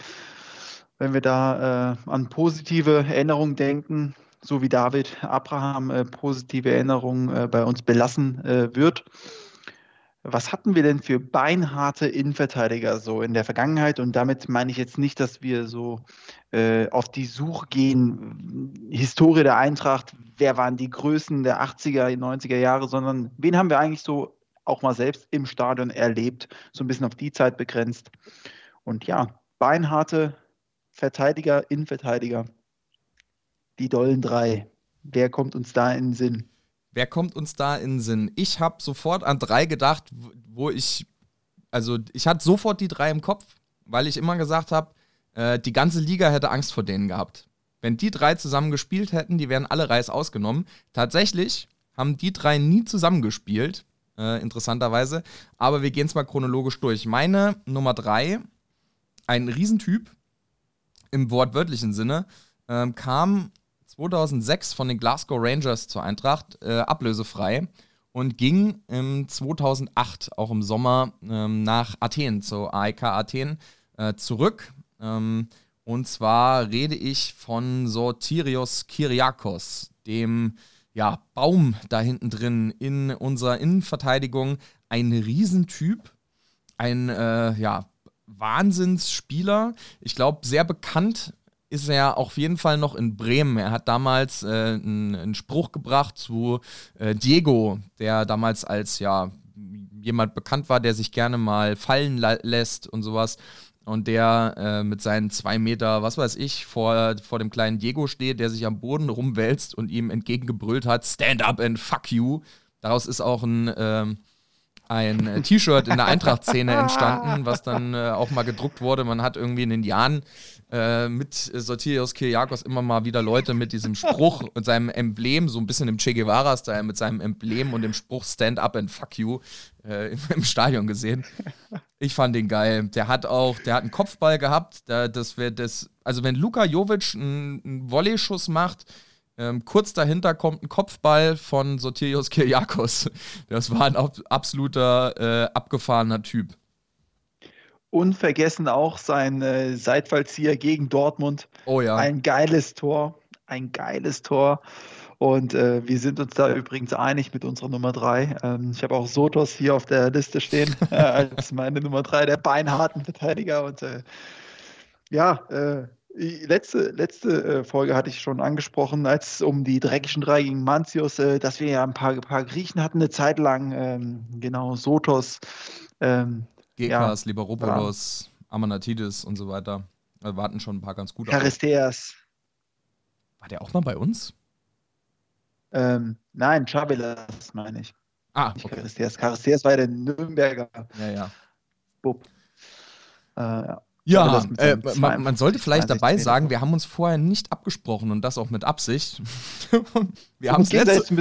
[SPEAKER 2] wenn wir da äh, an positive Erinnerungen denken, so wie David Abraham positive Erinnerungen bei uns belassen wird, was hatten wir denn für beinharte Innenverteidiger so in der Vergangenheit? Und damit meine ich jetzt nicht, dass wir so äh, auf die Suche gehen, Historie der Eintracht, wer waren die Größen der 80er, 90er Jahre, sondern wen haben wir eigentlich so auch mal selbst im Stadion erlebt, so ein bisschen auf die Zeit begrenzt. Und ja, beinharte Verteidiger, Innenverteidiger, die dollen drei. Wer kommt uns da in den Sinn?
[SPEAKER 1] Wer kommt uns da in den Sinn? Ich habe sofort an drei gedacht, wo ich, also ich hatte sofort die drei im Kopf, weil ich immer gesagt habe, äh, die ganze Liga hätte Angst vor denen gehabt. Wenn die drei zusammen gespielt hätten, die wären alle Reis ausgenommen. Tatsächlich haben die drei nie zusammengespielt, äh, interessanterweise. Aber wir gehen es mal chronologisch durch. Meine Nummer drei, ein Riesentyp im wortwörtlichen Sinne, äh, kam 2006 von den Glasgow Rangers zur Eintracht äh, ablösefrei und ging im 2008, auch im Sommer, ähm, nach Athen, zur AEK Athen, äh, zurück. Ähm, und zwar rede ich von Sortirios Kyriakos, dem ja, Baum da hinten drin in unserer Innenverteidigung. Ein Riesentyp, ein äh, ja, Wahnsinnsspieler. Ich glaube, sehr bekannt ist er auf jeden Fall noch in Bremen. Er hat damals äh, einen, einen, Spruch gebracht zu äh, Diego, der damals als ja jemand bekannt war, der sich gerne mal fallen lässt und sowas. Und der äh, mit seinen zwei Meter, was weiß ich, vor, vor dem kleinen Diego steht, der sich am Boden rumwälzt und ihm entgegengebrüllt hat: Stand up and fuck you. Daraus ist auch ein ähm, ein T-Shirt in der Eintracht-Szene entstanden, was dann äh, auch mal gedruckt wurde. Man hat irgendwie in den Jahren äh, mit Sotirios Kyriakos immer mal wieder Leute mit diesem Spruch und seinem Emblem, so ein bisschen im Che Guevara-Style, mit seinem Emblem und dem Spruch Stand up and fuck you äh, im, im, Stadion gesehen. Ich fand den geil. Der hat auch, der hat einen Kopfball gehabt. Da, das wäre das, also wenn Luka Jovic einen, einen Volley-Schuss macht, ähm, kurz dahinter kommt ein Kopfball von Sotirios Kyriakos. Das war ein absoluter äh, abgefahrener Typ.
[SPEAKER 2] unvergessen auch sein äh, Seitfallzieher gegen Dortmund.
[SPEAKER 1] Oh ja.
[SPEAKER 2] Ein geiles Tor. Ein geiles Tor. Und äh, wir sind uns da übrigens einig mit unserer Nummer 3. Ähm, ich habe auch Sotos hier auf der Liste stehen äh, als meine Nummer 3, der beinharten Verteidiger. Und äh, ja, äh, letzte, letzte äh, Folge hatte ich schon angesprochen, als es um die dreckigen drei gegen Mantius, äh, dass wir ja ein paar, paar Griechen hatten, eine Zeit lang. Ähm, genau, Sotos.
[SPEAKER 1] Ähm, Gekas, ja, Liberopoulos, Amanatidis und so weiter. Wir warten schon ein paar ganz gute.
[SPEAKER 2] Charisteas.
[SPEAKER 1] War der auch mal bei uns?
[SPEAKER 2] Ähm, nein, Chabelas meine ich.
[SPEAKER 1] Ah, okay.
[SPEAKER 2] Charisteas. Charisteas war ja der Nürnberger.
[SPEAKER 1] Ja, ja.
[SPEAKER 2] Bub. Äh,
[SPEAKER 1] ja. Ja, äh, man, man, sollte vielleicht dabei sagen, wir haben uns vorher nicht abgesprochen und das auch mit Absicht. wir haben es letzte,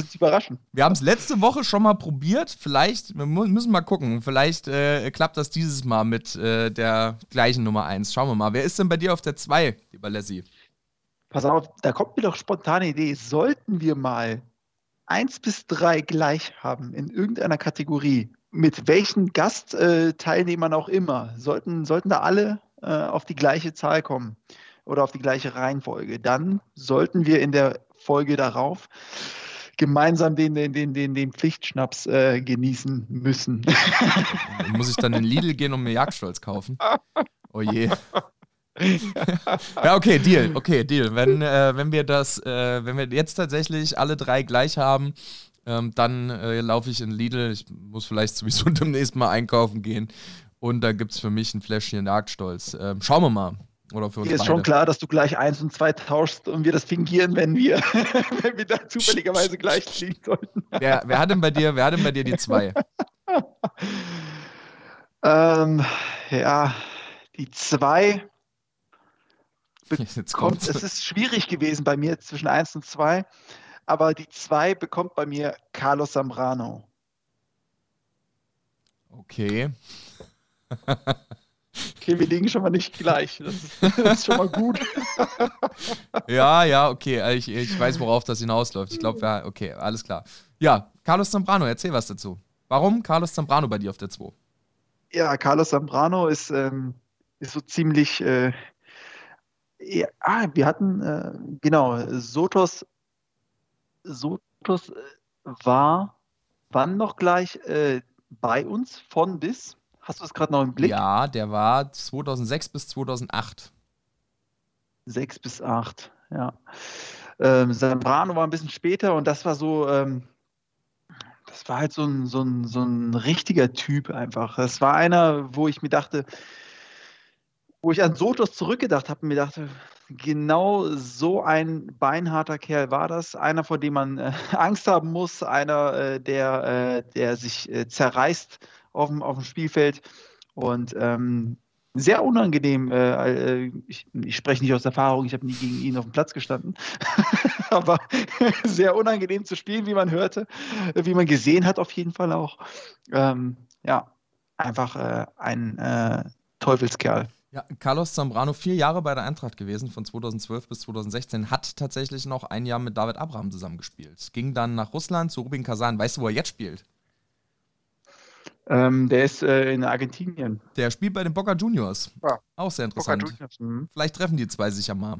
[SPEAKER 1] letzte Woche schon mal probiert. Vielleicht, wir müssen mal gucken, vielleicht äh, klappt das dieses Mal mit äh, der gleichen Nummer 1. Schauen wir mal. Wer ist denn bei dir auf der 2, lieber Lassie?
[SPEAKER 2] Pass auf, da kommt mir doch spontane Idee. Sollten wir mal 1 bis 3 gleich haben in irgendeiner Kategorie, mit welchen Gastteilnehmern auch immer, sollten, sollten da alle äh, auf die gleiche Zahl kommen oder auf die gleiche Reihenfolge, dann sollten wir in der Folge darauf gemeinsam den, den, den, den, den Pflichtschnaps äh, genießen müssen.
[SPEAKER 1] Muss ich dann in Lidl gehen und mir Jagdstolz kaufen? Oh je. ja, okay, Deal. Okay, Deal. Wenn, äh, wenn wir das, äh, wenn wir jetzt tatsächlich alle drei gleich haben, ähm, dann äh, laufe ich in Lidl. Ich muss vielleicht sowieso demnächst mal einkaufen gehen. Und da gibt es für mich ein Fläschchen Jagdstolz. Ähm, schauen wir mal. Oder für uns
[SPEAKER 2] Mir ist beide. schon klar, dass du gleich eins und zwei tauschst und wir das fingieren, wenn wir, wenn wir da zufälligerweise gleich liegen sollten.
[SPEAKER 1] wer, wer, hat denn bei dir, wer hat denn bei dir die zwei?
[SPEAKER 2] ähm, ja, die zwei bekommt, es ist schwierig gewesen bei mir zwischen eins und zwei aber die 2 bekommt bei mir Carlos Zambrano.
[SPEAKER 1] Okay.
[SPEAKER 2] Okay, wir liegen schon mal nicht gleich. Das ist, das ist schon mal gut.
[SPEAKER 1] ja, ja, okay. Ich, ich weiß, worauf das hinausläuft. Ich glaube, ja, okay, alles klar. Ja, Carlos Zambrano, erzähl was dazu. Warum Carlos Zambrano bei dir auf der 2?
[SPEAKER 2] Ja, Carlos Zambrano ist, ähm, ist so ziemlich. Äh, ja, ah, wir hatten, äh, genau, Sotos Sotos äh, war wann noch gleich äh, bei uns von bis? Hast du es gerade noch im Blick?
[SPEAKER 1] Ja, der war 2006 bis 2008.
[SPEAKER 2] 6 bis 8, ja. Ähm, Zambrano war ein bisschen später und das war so, ähm, das war halt so ein, so, ein, so ein richtiger Typ einfach. Das war einer, wo ich mir dachte, wo ich an Sotos zurückgedacht habe und mir dachte, genau so ein beinharter Kerl war das. Einer, vor dem man äh, Angst haben muss, einer, äh, der, äh, der sich äh, zerreißt auf dem, auf dem Spielfeld. Und ähm, sehr unangenehm. Äh, äh, ich, ich, spreche nicht aus Erfahrung, ich habe nie gegen ihn auf dem Platz gestanden. Aber sehr unangenehm zu spielen, wie man hörte, wie man gesehen hat, auf jeden Fall auch. Ähm, ja, einfach ein Teufelskerl.
[SPEAKER 1] Ja, Carlos Zambrano, vier Jahre bei der Eintracht gewesen, von 2012 bis 2016, hat tatsächlich noch ein Jahr mit David Abraham zusammengespielt. Ging dann nach Russland zu Rubin Kazan. Weißt du, wo er jetzt spielt?
[SPEAKER 2] Ähm, der ist äh, in Argentinien.
[SPEAKER 1] Der spielt bei den Boca Juniors. Ja. Auch sehr interessant. Juniors, mhm. Vielleicht treffen die zwei sich ja mal.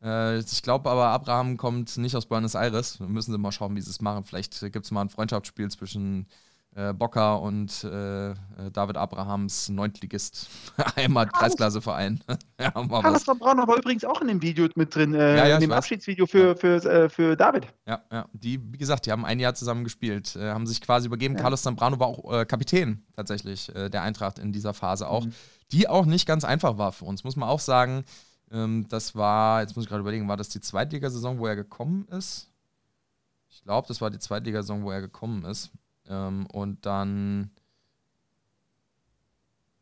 [SPEAKER 1] Äh, ich glaube aber, Abraham kommt nicht aus Buenos Aires. Wir müssen sie mal schauen, wie sie es machen. Vielleicht gibt es mal ein Freundschaftsspiel zwischen äh, Bocker und äh, äh, David Abrahams Neuntligist Heimat Kreisklasseverein.
[SPEAKER 2] ja, Carlos Braun war übrigens auch in dem Video mit drin, äh, ja, ja, in dem Abschiedsvideo für, für, für, äh, für, David.
[SPEAKER 1] Ja, ja, die, wie gesagt, die haben ein Jahr zusammen gespielt, äh, haben sich quasi übergeben. Ja. Carlos Zambrano war auch Kapitän tatsächlich der Eintracht in dieser Phase auch, mhm. die auch nicht ganz einfach war für uns, muss man auch sagen. Ähm, das war, jetzt muss ich gerade überlegen, war das die Zweitligasaison, wo er gekommen ist? Ich glaube, das war die Zweitligasaison, wo er gekommen ist. Ähm, und dann,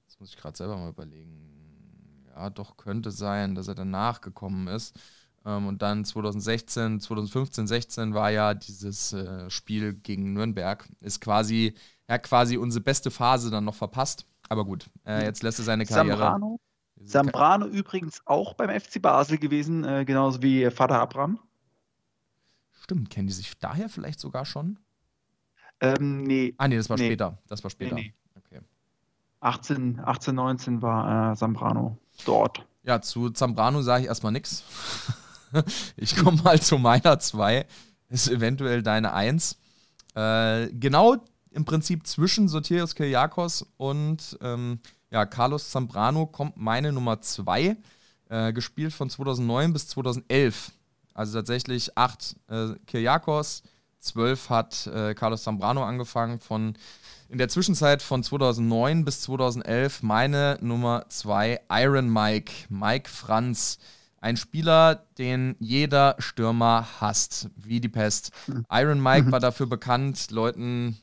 [SPEAKER 1] jetzt muss ich gerade selber mal überlegen, ja, doch könnte sein, dass er danach gekommen ist. Ähm, und dann 2016, 2015, 16 war ja dieses äh, Spiel gegen Nürnberg. Ist quasi, er hat quasi unsere beste Phase dann noch verpasst. Aber gut, äh, jetzt lässt er seine Karriere.
[SPEAKER 2] Zambrano, Zambrano übrigens auch beim FC Basel gewesen, äh, genauso wie Vater Abraham.
[SPEAKER 1] Stimmt, kennen die sich daher vielleicht sogar schon?
[SPEAKER 2] Ähm, nee.
[SPEAKER 1] Ah, nee, das war nee. später. Das war später. Nee, nee. Okay.
[SPEAKER 2] 18, 18, 19 war äh, Zambrano dort.
[SPEAKER 1] Ja, zu Zambrano sage ich erstmal nichts. Ich komme mal zu meiner 2. Ist eventuell deine 1. Äh, genau im Prinzip zwischen Sotirios Kyriakos und ähm, ja, Carlos Zambrano kommt meine Nummer 2. Äh, gespielt von 2009 bis 2011. Also tatsächlich 8 äh, Kyriakos, 12 hat äh, Carlos Zambrano angefangen. Von, in der Zwischenzeit von 2009 bis 2011 meine Nummer 2 Iron Mike, Mike Franz. Ein Spieler, den jeder Stürmer hasst, wie die Pest. Iron Mike war dafür bekannt, Leuten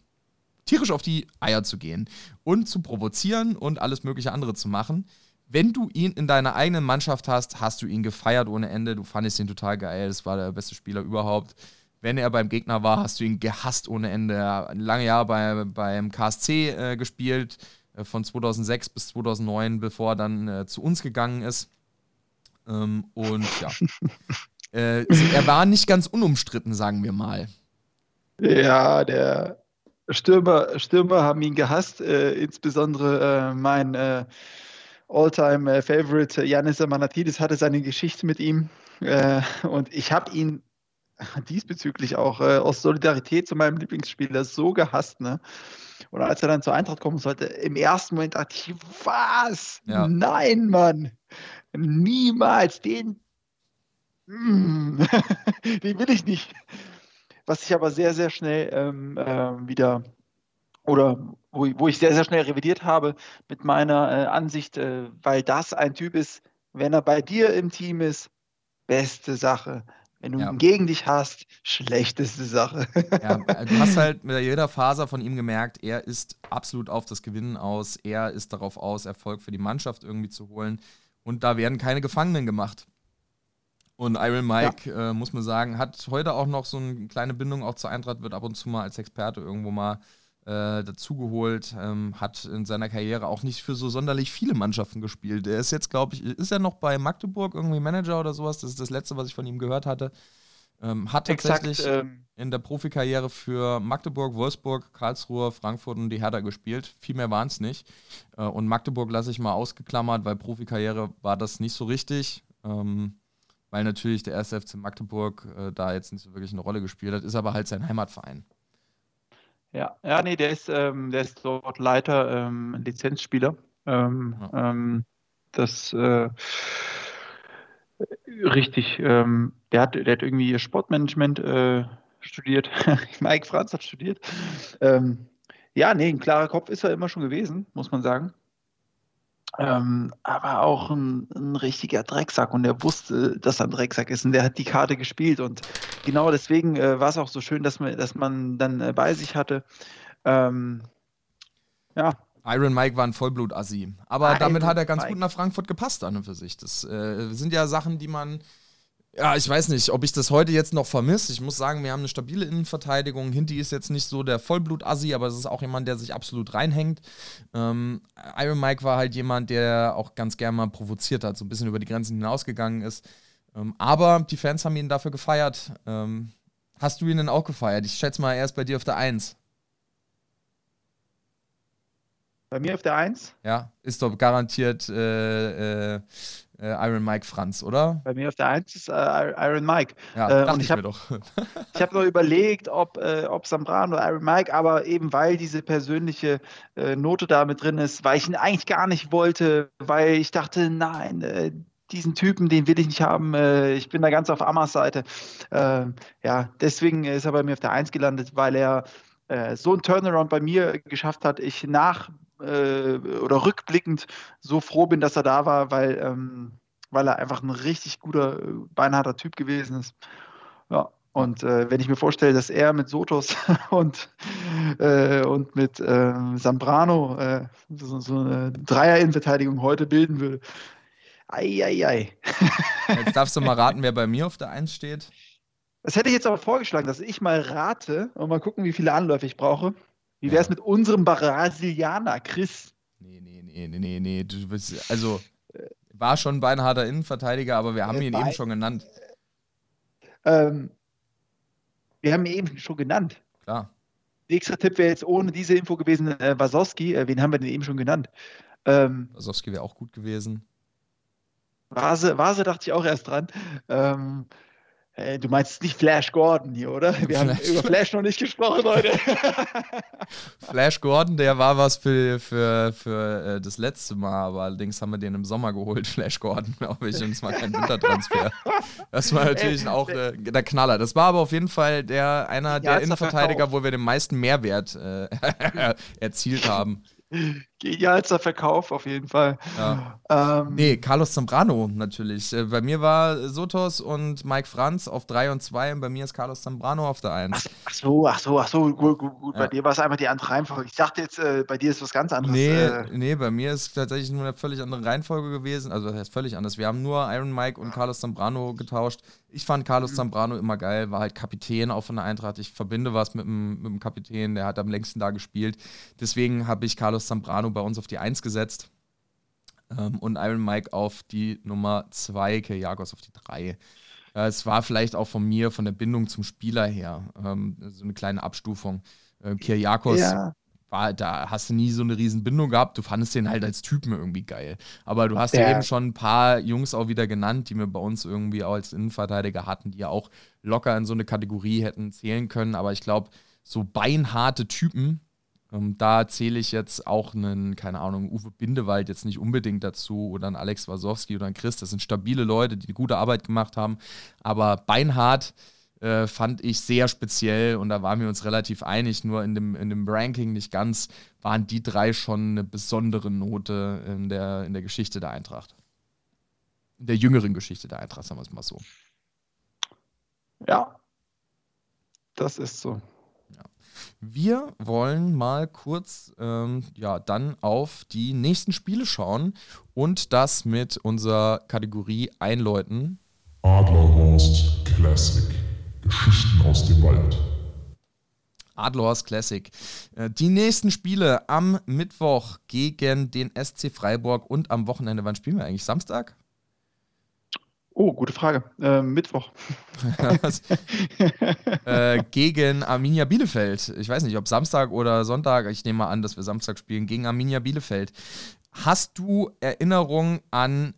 [SPEAKER 1] tierisch auf die Eier zu gehen und zu provozieren und alles mögliche andere zu machen. Wenn du ihn in deiner eigenen Mannschaft hast, hast du ihn gefeiert ohne Ende. Du fandest ihn total geil. Das war der beste Spieler überhaupt. Wenn er beim Gegner war, hast du ihn gehasst ohne Ende. Er hat lange Jahre bei, beim KSC äh, gespielt, äh, von 2006 bis 2009, bevor er dann äh, zu uns gegangen ist. Ähm, und ja, äh, er war nicht ganz unumstritten, sagen wir mal.
[SPEAKER 2] Ja, der Stürmer, Stürmer haben ihn gehasst, äh, insbesondere äh, mein äh, Alltime favorite Janis Amanatidis hatte seine Geschichte mit ihm und ich habe ihn diesbezüglich auch äh, aus Solidarität zu meinem Lieblingsspieler so gehasst, ne? Und als er dann zur Eintracht kommen sollte, im ersten Moment dachte ich, was? Ja. Nein, Mann! Niemals! Den, mm, den will ich nicht. Was ich aber sehr, sehr schnell ähm, äh, wieder oder wo, wo, ich sehr, sehr schnell revidiert habe mit meiner äh, Ansicht, äh, weil das ein Typ ist, wenn er bei dir im Team ist, beste Sache. Wenn du ja. ihn gegen dich hast, schlechteste Sache.
[SPEAKER 1] Ja, du hast halt mit jeder Faser von ihm gemerkt, er ist absolut auf das Gewinnen aus, er ist darauf aus, Erfolg für die Mannschaft irgendwie zu holen. Und da werden keine Gefangenen gemacht. Und Iron Mike, ja. äh, muss man sagen, hat heute auch noch so eine kleine Bindung auch zur Eintracht, wird ab und zu mal als Experte irgendwo mal äh, dazugeholt, ähm, hat in seiner Karriere auch nicht für so sonderlich viele Mannschaften gespielt. Er ist jetzt, glaube ich, ist er noch bei Magdeburg irgendwie Manager oder sowas? Das ist das Letzte, was ich von ihm gehört hatte. Ähm, hat tatsächlich Exakt, ähm, in der Profikarriere für Magdeburg, Wolfsburg, Karlsruhe, Frankfurt und die Hertha gespielt. Viel mehr waren es nicht. Äh, und Magdeburg lasse ich mal ausgeklammert, weil Profikarriere war das nicht so richtig. Ähm, weil natürlich der erste FC Magdeburg äh, da jetzt nicht so wirklich eine Rolle gespielt hat, ist aber halt sein Heimatverein.
[SPEAKER 2] Ja, ja, nee, der ist, ähm, der ist dort Leiter, ähm, Lizenzspieler. Ähm. Ähm, das äh, richtig, ähm, der hat, der hat irgendwie Sportmanagement äh, studiert. Mike Franz hat studiert. Ähm, ja, nee, ein klarer Kopf ist er immer schon gewesen, muss man sagen. Ähm, aber auch ein, ein, richtiger Drecksack und er wusste, dass er ein Drecksack ist und der hat die Karte gespielt und genau deswegen äh, war es auch so schön, dass man, dass man dann äh, bei sich hatte. Ähm,
[SPEAKER 1] ja. Iron Mike war ein Vollblut-Assi. Aber Iron damit hat er ganz Mike. gut nach Frankfurt gepasst an und für sich. Das äh, sind ja Sachen, die man ja, ich weiß nicht, ob ich das heute jetzt noch vermisse. Ich muss sagen, wir haben eine stabile Innenverteidigung. Hinti ist jetzt nicht so der Vollblut-Assi, aber es ist auch jemand, der sich absolut reinhängt. Ähm, Iron Mike war halt jemand, der auch ganz gerne mal provoziert hat, so ein bisschen über die Grenzen hinausgegangen ist. Ähm, aber die Fans haben ihn dafür gefeiert. Ähm, hast du ihn denn auch gefeiert? Ich schätze mal, er ist bei dir auf der Eins.
[SPEAKER 2] Bei mir auf der Eins?
[SPEAKER 1] Ja, ist doch garantiert äh, äh, Iron Mike Franz, oder?
[SPEAKER 2] Bei mir auf der 1 ist äh, Iron Mike.
[SPEAKER 1] Ja, äh, und ich, habe doch.
[SPEAKER 2] ich habe noch überlegt, ob, äh, ob Zambrano oder Iron Mike, aber eben weil diese persönliche äh, Note da mit drin ist, weil ich ihn eigentlich gar nicht wollte, weil ich dachte, nein, äh, diesen Typen, den will ich nicht haben. Äh, ich bin da ganz auf Amas Seite. Äh, ja, deswegen ist er bei mir auf der 1 gelandet, weil er äh, so einen Turnaround bei mir geschafft hat. Ich nach äh, oder rückblickend so froh bin, dass er da war, weil, ähm, weil er einfach ein richtig guter, äh, beinharter Typ gewesen ist. Ja, und äh, wenn ich mir vorstelle, dass er mit Sotos und, äh, und mit äh, Zambrano äh, so, so, eine Dreier-Innenverteidigung heute bilden würde, ei, ei, ei.
[SPEAKER 1] Jetzt darfst du mal raten, wer bei mir auf der Eins steht.
[SPEAKER 2] Das hätte ich jetzt aber vorgeschlagen, dass ich mal rate und mal gucken, wie viele Anläufe ich brauche. Wie wäre es mit unserem Brasilianer, Chris?
[SPEAKER 1] Nee, nee, nee, nee, nee, nee. Du bist, also, war schon ein beinharter Innenverteidiger, aber wir haben äh, ihn eben schon genannt.
[SPEAKER 2] Ähm, wir haben ihn eben schon genannt.
[SPEAKER 1] Klar.
[SPEAKER 2] nächster Tipp wäre jetzt ohne diese Info gewesen, äh, Wasowski, äh, wen haben wir denn eben schon genannt?
[SPEAKER 1] Ähm, Wasowski wäre auch gut gewesen.
[SPEAKER 2] Vase, Vase dachte ich auch erst dran. Ähm, Hey, du meinst nicht Flash Gordon hier, oder? Wir Flash. haben über Flash noch nicht gesprochen heute.
[SPEAKER 1] Flash Gordon, der war was für, für, für äh, das letzte Mal, aber allerdings haben wir den im Sommer geholt, Flash Gordon, glaube ich, und es war kein Wintertransfer. Das war natürlich auch äh, der Knaller. Das war aber auf jeden Fall der, einer der Innenverteidiger, wo wir den meisten Mehrwert äh, erzielt haben.
[SPEAKER 2] Genialster Verkauf auf jeden Fall.
[SPEAKER 1] Ja. Ähm, nee, Carlos Zambrano natürlich. Äh, bei mir war Sotos und Mike Franz auf 3 und 2 und bei mir ist Carlos Zambrano auf der 1.
[SPEAKER 2] Ach, so, ach so, ach so, gut, gut, gut. Ja. Bei dir war es einfach die andere Reihenfolge. Ich dachte jetzt, äh, bei dir ist was ganz anderes.
[SPEAKER 1] Nee, äh. nee, bei mir ist tatsächlich nur eine völlig andere Reihenfolge gewesen. Also das heißt völlig anders. Wir haben nur Iron Mike und Carlos Zambrano getauscht. Ich fand Carlos mhm. Zambrano immer geil, war halt Kapitän auch von der Eintracht. Ich verbinde was mit dem, mit dem Kapitän, der hat am längsten da gespielt. Deswegen habe ich Carlos Zambrano bei uns auf die 1 gesetzt ähm, und Iron Mike auf die Nummer 2, Kiriakos auf die 3. Äh, es war vielleicht auch von mir, von der Bindung zum Spieler her, ähm, so eine kleine Abstufung. Äh, Kiriakos ja. war, da hast du nie so eine riesen Bindung gehabt, du fandest den halt als Typen irgendwie geil. Aber du hast ja, ja eben schon ein paar Jungs auch wieder genannt, die wir bei uns irgendwie auch als Innenverteidiger hatten, die ja auch locker in so eine Kategorie hätten zählen können. Aber ich glaube, so beinharte Typen, ähm, da zähle ich jetzt auch einen, keine Ahnung, Uwe Bindewald jetzt nicht unbedingt dazu oder einen Alex Wasowski oder einen Chris. Das sind stabile Leute, die gute Arbeit gemacht haben. Aber Beinhard äh, fand ich sehr speziell und da waren wir uns relativ einig. Nur in dem, in dem Ranking nicht ganz waren die drei schon eine besondere Note in der, in der Geschichte der Eintracht. In der jüngeren Geschichte der Eintracht, sagen wir es mal so.
[SPEAKER 2] Ja, das ist so.
[SPEAKER 1] Wir wollen mal kurz ähm, ja, dann auf die nächsten Spiele schauen und das mit unserer Kategorie einläuten. Adlerhorst Classic. Geschichten aus dem Wald. Adlerhorst Classic. Äh, die nächsten Spiele am Mittwoch gegen den SC Freiburg und am Wochenende. Wann spielen wir eigentlich? Samstag?
[SPEAKER 2] Oh, gute Frage. Äh, Mittwoch.
[SPEAKER 1] äh, gegen Arminia Bielefeld. Ich weiß nicht, ob Samstag oder Sonntag. Ich nehme mal an, dass wir Samstag spielen gegen Arminia Bielefeld. Hast du Erinnerung an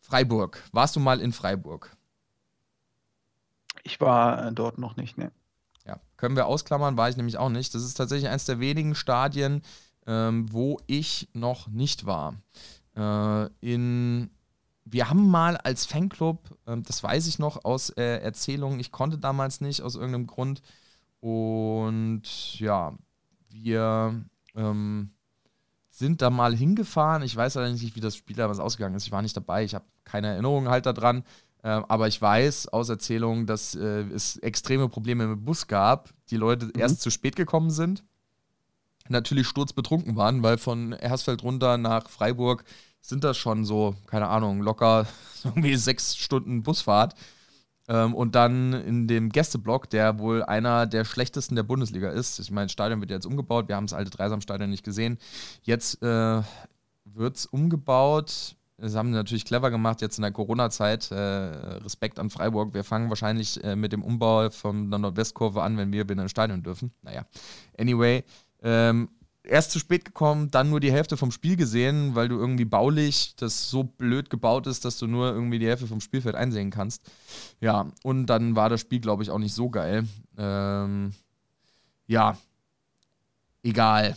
[SPEAKER 1] Freiburg? Warst du mal in Freiburg?
[SPEAKER 2] Ich war äh, dort noch nicht, ne.
[SPEAKER 1] Ja, können wir ausklammern, war ich nämlich auch nicht. Das ist tatsächlich eines der wenigen Stadien, ähm, wo ich noch nicht war. Äh, in wir haben mal als Fanclub, ähm, das weiß ich noch aus äh, Erzählungen, ich konnte damals nicht aus irgendeinem Grund. Und ja, wir ähm, sind da mal hingefahren. Ich weiß allerdings nicht, wie das Spiel damals ausgegangen ist. Ich war nicht dabei, ich habe keine Erinnerungen halt daran. Äh, aber ich weiß aus Erzählungen, dass äh, es extreme Probleme mit dem Bus gab, die Leute mhm. erst zu spät gekommen sind. Natürlich sturzbetrunken waren, weil von Hersfeld runter nach Freiburg sind das schon so, keine Ahnung, locker irgendwie sechs Stunden Busfahrt. Ähm, und dann in dem Gästeblock, der wohl einer der schlechtesten der Bundesliga ist. Ich meine, das Stadion wird jetzt umgebaut. Wir haben das alte Dreisamstadion nicht gesehen. Jetzt äh, wird es umgebaut. Das haben sie natürlich clever gemacht jetzt in der Corona-Zeit. Äh, Respekt an Freiburg. Wir fangen wahrscheinlich äh, mit dem Umbau von der Nordwestkurve an, wenn wir wieder ins Stadion dürfen. Naja, anyway. Ähm, erst zu spät gekommen, dann nur die Hälfte vom Spiel gesehen, weil du irgendwie baulich das so blöd gebaut ist, dass du nur irgendwie die Hälfte vom Spielfeld einsehen kannst. Ja, und dann war das Spiel, glaube ich, auch nicht so geil. Ähm, ja, egal.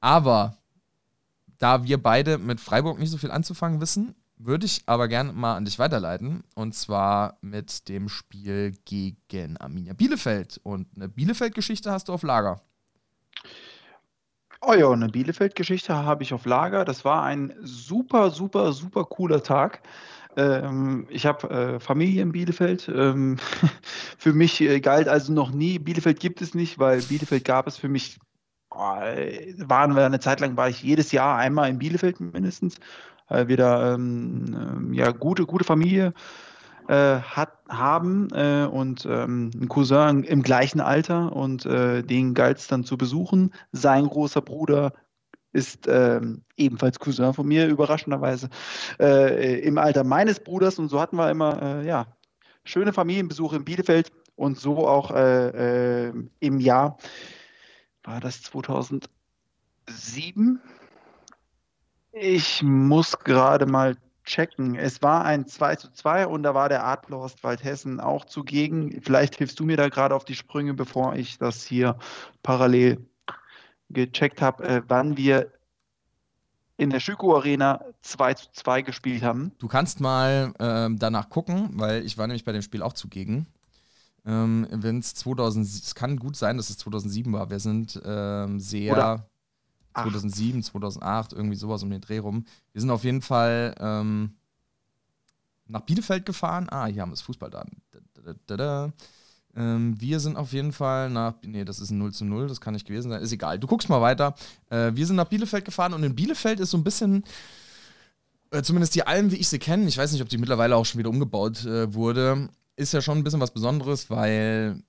[SPEAKER 1] Aber da wir beide mit Freiburg nicht so viel anzufangen wissen, würde ich aber gerne mal an dich weiterleiten. Und zwar mit dem Spiel gegen Arminia Bielefeld. Und eine Bielefeld-Geschichte hast du auf Lager.
[SPEAKER 2] Oh ja, eine Bielefeld-Geschichte habe ich auf Lager. Das war ein super, super, super cooler Tag. Ähm, ich habe äh, Familie in Bielefeld. Ähm, für mich äh, galt also noch nie, Bielefeld gibt es nicht, weil Bielefeld gab es für mich, oh, waren wir eine Zeit lang, war ich jedes Jahr einmal in Bielefeld mindestens, wir da ähm, ähm ja, gute, gute Familie äh, hat, haben äh, und ähm, einen Cousin im gleichen Alter und äh, den galt es dann zu besuchen. Sein großer Bruder ist ähm, ebenfalls Cousin von mir, überraschenderweise, äh, im Alter meines Bruders und so hatten wir immer, äh, ja, schöne Familienbesuche in Bielefeld und so auch äh, im Jahr war das 2007? Ich muss gerade mal checken. Es war ein 2 zu 2 und da war der Adler Ostwaldhessen auch zugegen. Vielleicht hilfst du mir da gerade auf die Sprünge, bevor ich das hier parallel gecheckt habe, äh, wann wir in der Schüko Arena 2 zu 2 gespielt haben.
[SPEAKER 1] Du kannst mal ähm, danach gucken, weil ich war nämlich bei dem Spiel auch zugegen. Ähm, Wenn es 2000, es kann gut sein, dass es 2007 war. Wir sind ähm, sehr Oder 2007, 2008, irgendwie sowas um den Dreh rum. Wir sind auf jeden Fall ähm, nach Bielefeld gefahren. Ah, hier haben wir das Fußball da. da, da, da ähm, wir sind auf jeden Fall nach. Nee, das ist ein 0 zu 0, das kann nicht gewesen sein. Ist egal. Du guckst mal weiter. Äh, wir sind nach Bielefeld gefahren und in Bielefeld ist so ein bisschen. Äh, zumindest die Alm, wie ich sie kenne, ich weiß nicht, ob die mittlerweile auch schon wieder umgebaut äh, wurde, ist ja schon ein bisschen was Besonderes, weil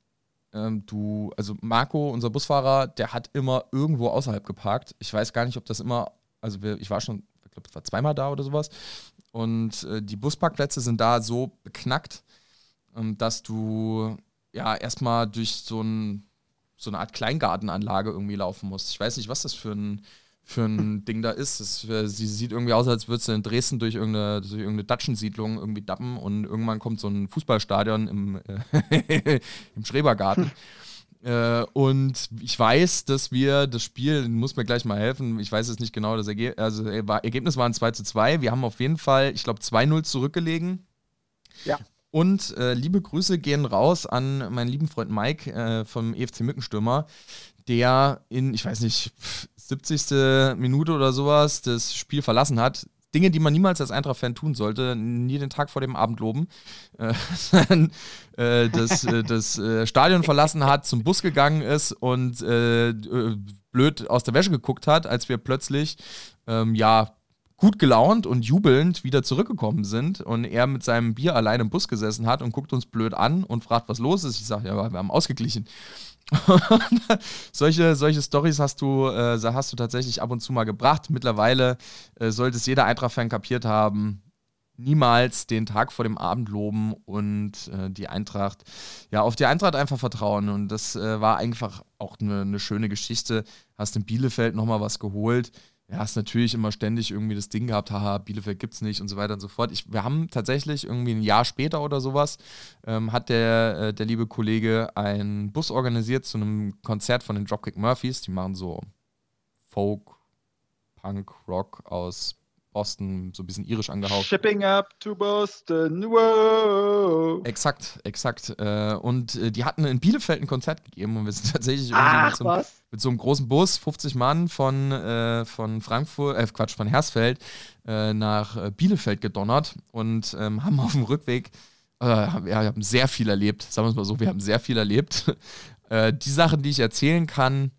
[SPEAKER 1] ähm, du, also Marco, unser Busfahrer, der hat immer irgendwo außerhalb geparkt. Ich weiß gar nicht, ob das immer, also wir, ich war schon, ich glaube, ich war zweimal da oder sowas. Und äh, die Busparkplätze sind da so beknackt, ähm, dass du ja erstmal durch so, ein, so eine Art Kleingartenanlage irgendwie laufen musst. Ich weiß nicht, was das für ein, für ein Ding da ist. Es, sie sieht irgendwie aus, als würde sie in Dresden durch irgendeine, durch irgendeine Datschensiedlung irgendwie dappen und irgendwann kommt so ein Fußballstadion im, äh, im Schrebergarten. Äh, und ich weiß, dass wir das Spiel, muss mir gleich mal helfen, ich weiß es nicht genau, das Erge also, äh, Ergebnis war ein 2 zu 2. Wir haben auf jeden Fall, ich glaube, 2-0 zurückgelegen.
[SPEAKER 2] Ja.
[SPEAKER 1] Und äh, liebe Grüße gehen raus an meinen lieben Freund Mike äh, vom EFC Mückenstürmer, der in, ich weiß nicht, 70. Minute oder sowas das Spiel verlassen hat. Dinge, die man niemals als Eintracht-Fan tun sollte, nie den Tag vor dem Abend loben. Äh, äh, das, äh, das äh, Stadion verlassen hat, zum Bus gegangen ist und blöd aus der Wäsche geguckt hat, als wir plötzlich ähm, ja gut gelaunt und jubelnd wieder zurückgekommen sind und er mit seinem Bier allein im Bus gesessen hat und guckt uns blöd an und fragt, was los ist. Ich sage, ja, wir haben ausgeglichen. solche solche Stories hast du, äh, hast du tatsächlich ab und zu mal gebracht. Mittlerweile äh, sollte es jeder Eintracht-Fan kapiert haben, niemals den Tag vor dem Abend loben und äh, die Eintracht, ja, auf die Eintracht einfach vertrauen. Und das äh, war einfach auch eine, eine schöne Geschichte. Hast in Bielefeld nochmal was geholt ja, hast natürlich immer ständig irgendwie das Ding gehabt, haha, Bielefeld gibt's nicht und so weiter und so fort. Ich, wir haben tatsächlich irgendwie ein Jahr später oder sowas, ähm, hat der, äh, der liebe Kollege einen Bus organisiert zu einem Konzert von den Dropkick Murphys. Die machen so Folk, Punk, Rock aus Boston, so ein bisschen irisch angehaucht.
[SPEAKER 2] Shipping up to Boston, wow.
[SPEAKER 1] Exakt, exakt. Äh, und äh, die hatten in Bielefeld ein Konzert gegeben und wir sind tatsächlich
[SPEAKER 2] Ach,
[SPEAKER 1] mit, so einem, mit, so einem, großen Bus, 50 Mann von, äh, von Frankfurt, äh, Quatsch, von Hersfeld nach Bielefeld gedonnert und ähm, haben auf dem Rückweg, äh, wir haben sehr viel erlebt, sagen wir es mal so, wir haben sehr viel erlebt. die Sachen, die ich erzählen kann,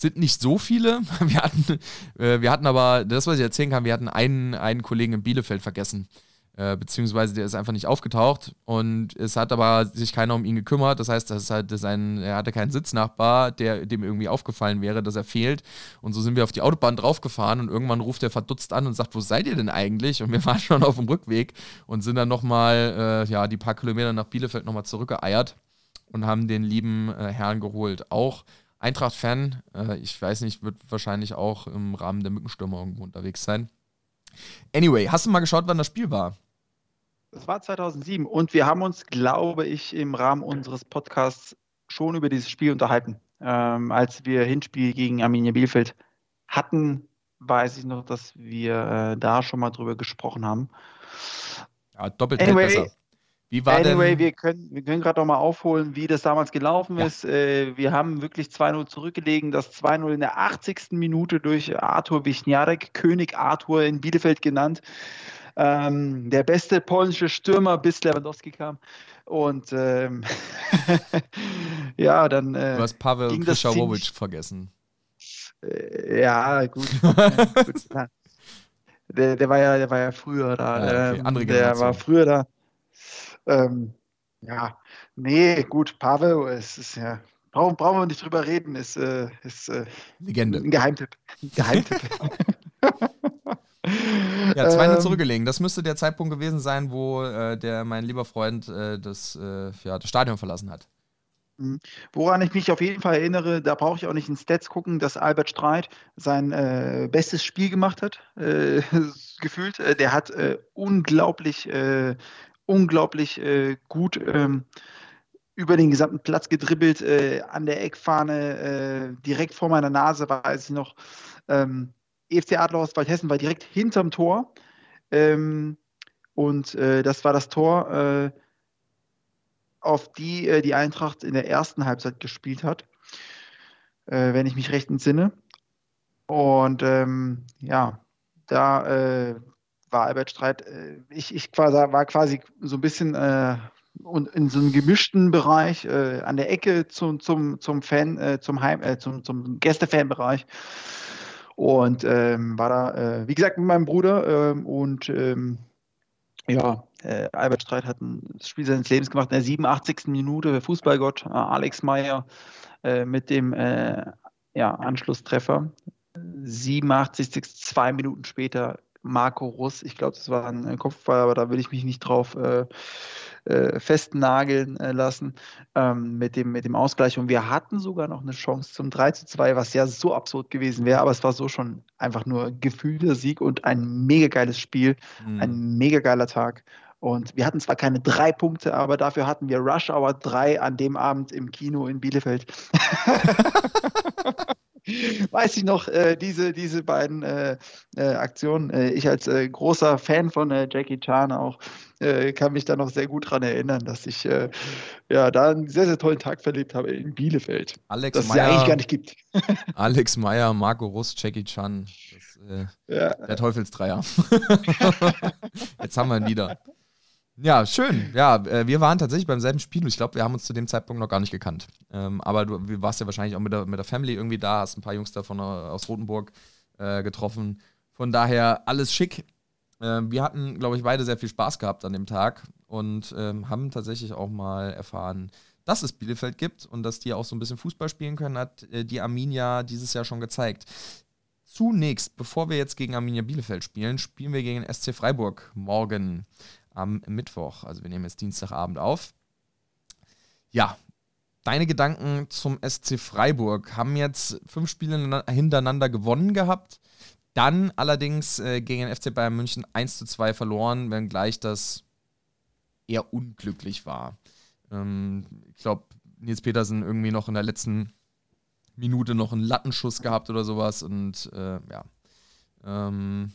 [SPEAKER 1] sind nicht so viele. Wir hatten, äh, wir hatten aber, das, was ich erzählen kann, wir hatten einen, einen Kollegen in Bielefeld vergessen. Äh, beziehungsweise der ist einfach nicht aufgetaucht und es hat aber sich keiner um ihn gekümmert. Das heißt, das ist halt sein, er hatte keinen Sitznachbar, der dem irgendwie aufgefallen wäre, dass er fehlt. Und so sind wir auf die Autobahn draufgefahren und irgendwann ruft er verdutzt an und sagt, wo seid ihr denn eigentlich? Und wir waren schon auf dem Rückweg und sind dann nochmal, äh, ja, die paar Kilometer nach Bielefeld nochmal zurückgeeiert und haben den lieben äh, Herrn geholt. Auch Eintracht-Fan, äh, ich weiß nicht, wird wahrscheinlich auch im Rahmen der Mückenstürmer irgendwo unterwegs sein. Anyway, hast du mal geschaut, wann das Spiel war?
[SPEAKER 2] Das war 2007 und wir haben uns, glaube ich, im Rahmen unseres Podcasts schon über dieses Spiel unterhalten. Ähm, als wir Hinspiel gegen Arminia Bielefeld hatten, weiß ich noch, dass wir äh, da schon mal drüber gesprochen haben.
[SPEAKER 1] Ja, doppelt anyway, besser.
[SPEAKER 2] Wie war anyway, denn... wir können, wir können gerade noch mal aufholen, wie das damals gelaufen ja. ist. Äh, wir haben wirklich 2-0 zurückgelegen. Das 2-0 in der 80. Minute durch Arthur Wichniarek, König Arthur in Bielefeld genannt. Ähm, der beste polnische Stürmer, bis Lewandowski kam. Und ähm, ja, dann.
[SPEAKER 1] Äh, du hast Pavel Krischawowitsch vergessen.
[SPEAKER 2] Äh, ja, gut. gut. Der, der, war ja, der war ja früher da. Ja, okay. Andere der war früher da. Ähm, ja, nee, gut, Pavel, es ist ja, brauchen, brauchen wir nicht drüber reden, ist, äh, ist äh,
[SPEAKER 1] Legende.
[SPEAKER 2] Ein Geheimtipp. Ein Geheimtipp.
[SPEAKER 1] ja, 2-0 ähm, zurückgelegen. Das müsste der Zeitpunkt gewesen sein, wo äh, der, mein lieber Freund äh, das, äh, ja, das Stadion verlassen hat.
[SPEAKER 2] Mhm. Woran ich mich auf jeden Fall erinnere, da brauche ich auch nicht in Stats gucken, dass Albert Streit sein äh, bestes Spiel gemacht hat, äh, gefühlt. Äh, der hat äh, unglaublich, unglaublich äh, gut ähm, über den gesamten Platz gedribbelt, an der Eckfahne, direkt vor meiner Nase, weiß ich noch. Ähm, EFC Adler aus Waldhessen war direkt hinterm Tor. Ähm, und das war das Tor auf die äh, die Eintracht in der ersten Halbzeit gespielt hat, äh, wenn ich mich recht entsinne. Und ähm, ja, da äh, war Albert Streit, äh, ich, ich war quasi so ein bisschen äh, in so einem gemischten Bereich äh, an der Ecke zum, zum, zum Fan, zum Heim, zum, zum Gästefanbereich. Und ähm, war da, wie gesagt, mit meinem Bruder ähm, und ähm, ja, äh, Albert Streit hat ein Spiel seines Lebens gemacht in der 87. Minute, Fußballgott äh, Alex Meyer äh, mit dem äh, ja, Anschlusstreffer. 87. zwei Minuten später Marco Russ. Ich glaube, das war ein Kopfball, aber da will ich mich nicht drauf äh, äh, festnageln äh, lassen ähm, mit, dem, mit dem Ausgleich. Und wir hatten sogar noch eine Chance zum 3 zu 2, was ja so absurd gewesen wäre, aber es war so schon einfach nur gefühlter Sieg und ein mega geiles Spiel, mhm. ein mega geiler Tag. Und wir hatten zwar keine drei Punkte, aber dafür hatten wir Rush Hour 3 an dem Abend im Kino in Bielefeld. weiß ich noch, äh, diese, diese beiden äh, äh, Aktionen. Äh, ich als äh, großer Fan von äh, Jackie Chan auch kann mich da noch sehr gut daran erinnern, dass ich ja da einen sehr, sehr tollen Tag verlebt habe in Bielefeld.
[SPEAKER 1] Alex das Meyer, es ja eigentlich gar nicht gibt. Alex Meyer, Marco Russ, Jackie Chan. Das, ja. Der Teufelsdreier. Jetzt haben wir ihn wieder. Ja, schön. Ja, äh, wir waren tatsächlich beim selben Spiel. Ich glaube, wir haben uns zu dem Zeitpunkt noch gar nicht gekannt. Ähm, aber du, warst ja wahrscheinlich auch mit der, mit der Family irgendwie da, hast ein paar Jungs davon aus Rotenburg äh, getroffen. Von daher alles schick. Äh, wir hatten, glaube ich, beide sehr viel Spaß gehabt an dem Tag und ähm, haben tatsächlich auch mal erfahren, dass es Bielefeld gibt und dass die auch so ein bisschen Fußball spielen können, hat äh, die Arminia dieses Jahr schon gezeigt. Zunächst, bevor wir jetzt gegen Arminia Bielefeld spielen, spielen wir gegen SC Freiburg morgen am Mittwoch. Also wir nehmen jetzt Dienstagabend auf. Ja, deine Gedanken zum SC Freiburg haben jetzt fünf Spiele hintereinander gewonnen gehabt. Dann allerdings äh, gegen den FC Bayern München 1 zu 2 verloren, wenngleich das eher unglücklich war. Ähm, ich glaube, Nils Petersen irgendwie noch in der letzten Minute noch einen Lattenschuss gehabt oder sowas. Und äh, ja. Ähm,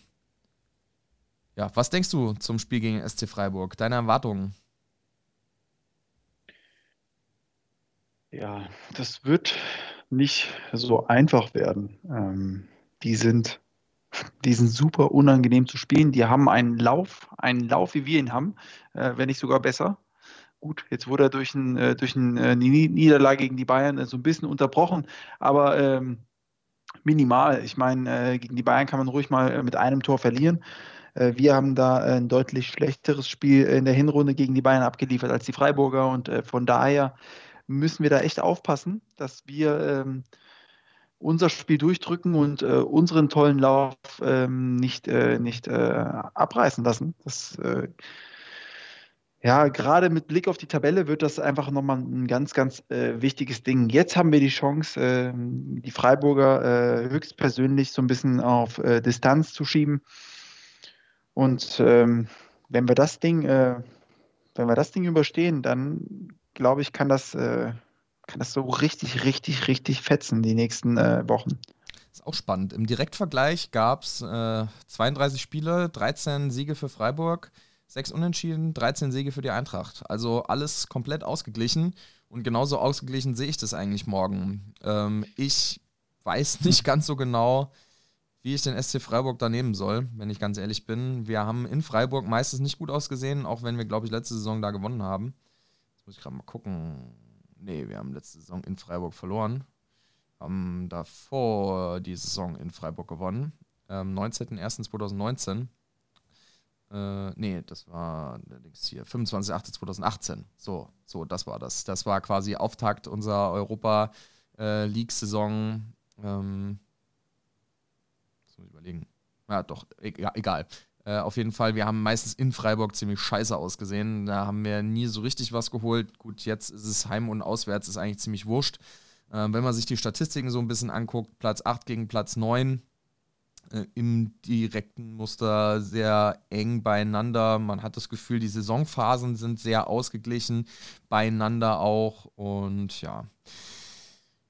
[SPEAKER 1] ja, was denkst du zum Spiel gegen SC Freiburg? Deine Erwartungen?
[SPEAKER 2] Ja, das wird nicht so einfach werden. Ähm, die sind, die sind super unangenehm zu spielen. Die haben einen Lauf, einen Lauf, wie wir ihn haben, äh, wenn nicht sogar besser. Gut, jetzt wurde er durch, ein, äh, durch eine äh, Niederlage gegen die Bayern äh, so ein bisschen unterbrochen, aber ähm, minimal. Ich meine, äh, gegen die Bayern kann man ruhig mal äh, mit einem Tor verlieren. Äh, wir haben da ein deutlich schlechteres Spiel in der Hinrunde gegen die Bayern abgeliefert als die Freiburger und äh, von daher müssen wir da echt aufpassen, dass wir ähm, unser Spiel durchdrücken und äh, unseren tollen Lauf ähm, nicht, äh, nicht äh, abreißen lassen. Das, äh, ja, gerade mit Blick auf die Tabelle wird das einfach nochmal ein ganz, ganz äh, wichtiges Ding. Jetzt haben wir die Chance, ähm, die Freiburger höchstpersönlich so ein bisschen auf Distanz zu schieben. Und ähm, wenn wir das Ding, äh, wenn wir das Ding überstehen, dann glaube ich, kann das, äh, kann das so richtig, richtig, richtig fetzen die nächsten äh, Wochen.
[SPEAKER 1] Ist auch spannend. Im Direktvergleich gab es 32 Spiele, 13 Siege für Freiburg, 6 Unentschieden, 13 Siege für die Eintracht. Also alles komplett ausgeglichen. Und genauso ausgeglichen sehe ich das eigentlich morgen. Ähm, ich weiß nicht ganz so genau, wie ich den SC Freiburg da nehmen soll, wenn ich ganz ehrlich bin. Wir haben in Freiburg meistens nicht gut ausgesehen, auch wenn wir, glaube ich, letzte Saison da gewonnen haben. Jetzt muss ich gerade mal gucken. Nee, wir haben letzte Saison in Freiburg verloren. Haben davor die Saison in Freiburg gewonnen. Ähm, 19.01.2019. Äh, nee, das war hier, 25.08.2018. So, so, das war das. Das war quasi Auftakt unserer Europa äh. Ähm, muss ich überlegen. Ja, doch, e-, egal. Äh, auf jeden Fall, wir haben meistens in Freiburg ziemlich scheiße ausgesehen. Da haben wir nie so richtig was geholt. Gut, jetzt ist es heim und auswärts, ist eigentlich ziemlich wurscht. Äh, wenn man sich die Statistiken so ein bisschen anguckt, Platz 8 gegen Platz 9 äh, im direkten Muster sehr eng beieinander. Man hat das Gefühl, die Saisonphasen sind sehr ausgeglichen beieinander auch. Und ja,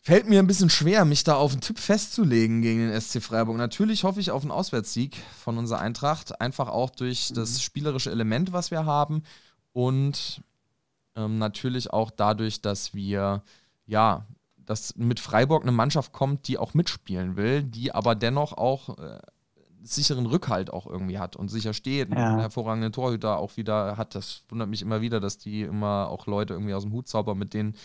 [SPEAKER 1] Fällt mir ein bisschen schwer, mich da auf einen Tipp festzulegen gegen den SC Freiburg. Natürlich hoffe ich auf einen Auswärtssieg von unserer Eintracht, einfach auch durch mhm. das spielerische Element, was wir haben und ähm, natürlich auch dadurch, dass wir ja, dass mit Freiburg eine Mannschaft kommt, die auch mitspielen will, die aber dennoch auch äh, sicheren Rückhalt auch irgendwie hat und sicher steht. Ja. Einen hervorragenden Torhüter auch wieder hat. Das wundert mich immer wieder, dass die immer auch Leute irgendwie aus dem Hut zaubern mit den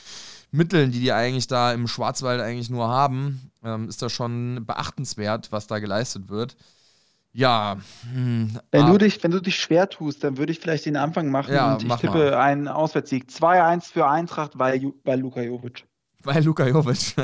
[SPEAKER 1] Mitteln, die die eigentlich da im Schwarzwald eigentlich nur haben. Ähm, ist das schon beachtenswert, was da geleistet wird. Ja.
[SPEAKER 2] Hm, wenn, du dich, wenn du dich schwer tust, dann würde ich vielleicht den Anfang machen ja, und ich mach tippe mal. einen Auswärtssieg. 2-1 für Eintracht bei, bei Luka Jovic.
[SPEAKER 1] Bei Luka Jovic.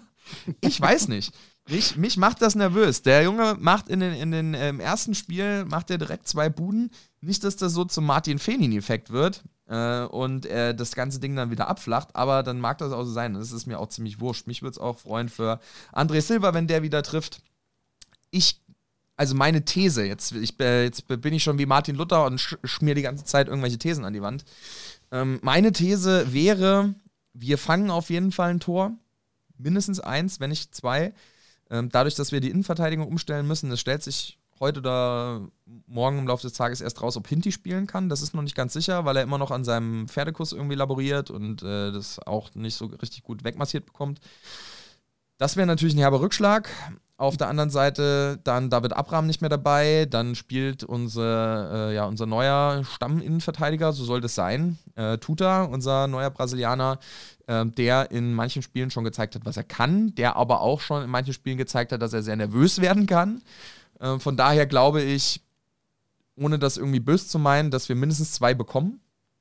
[SPEAKER 1] ich weiß nicht. Mich, mich macht das nervös. Der Junge macht in den, in den ähm, ersten Spiel macht er direkt zwei Buden. Nicht, dass das so zum Martin Fenin-Effekt wird äh, und äh, das ganze Ding dann wieder abflacht, aber dann mag das auch so sein. Das ist mir auch ziemlich wurscht. Mich würde es auch freuen für André Silva, wenn der wieder trifft. Ich, also meine These, jetzt, ich, äh, jetzt bin ich schon wie Martin Luther und sch schmier die ganze Zeit irgendwelche Thesen an die Wand. Ähm, meine These wäre, wir fangen auf jeden Fall ein Tor. Mindestens eins, wenn nicht zwei. Ähm, dadurch, dass wir die Innenverteidigung umstellen müssen, es stellt sich heute oder morgen im Laufe des Tages erst raus, ob Hinti spielen kann. Das ist noch nicht ganz sicher, weil er immer noch an seinem Pferdekuss irgendwie laboriert und äh, das auch nicht so richtig gut wegmassiert bekommt. Das wäre natürlich ein herber Rückschlag. Auf der anderen Seite dann David Abraham nicht mehr dabei. Dann spielt unser, äh, ja, unser neuer Stamminnenverteidiger, so soll das sein. Äh, Tuta, unser neuer Brasilianer, äh, der in manchen Spielen schon gezeigt hat, was er kann, der aber auch schon in manchen Spielen gezeigt hat, dass er sehr nervös werden kann. Äh, von daher glaube ich, ohne das irgendwie böse zu meinen, dass wir mindestens zwei bekommen.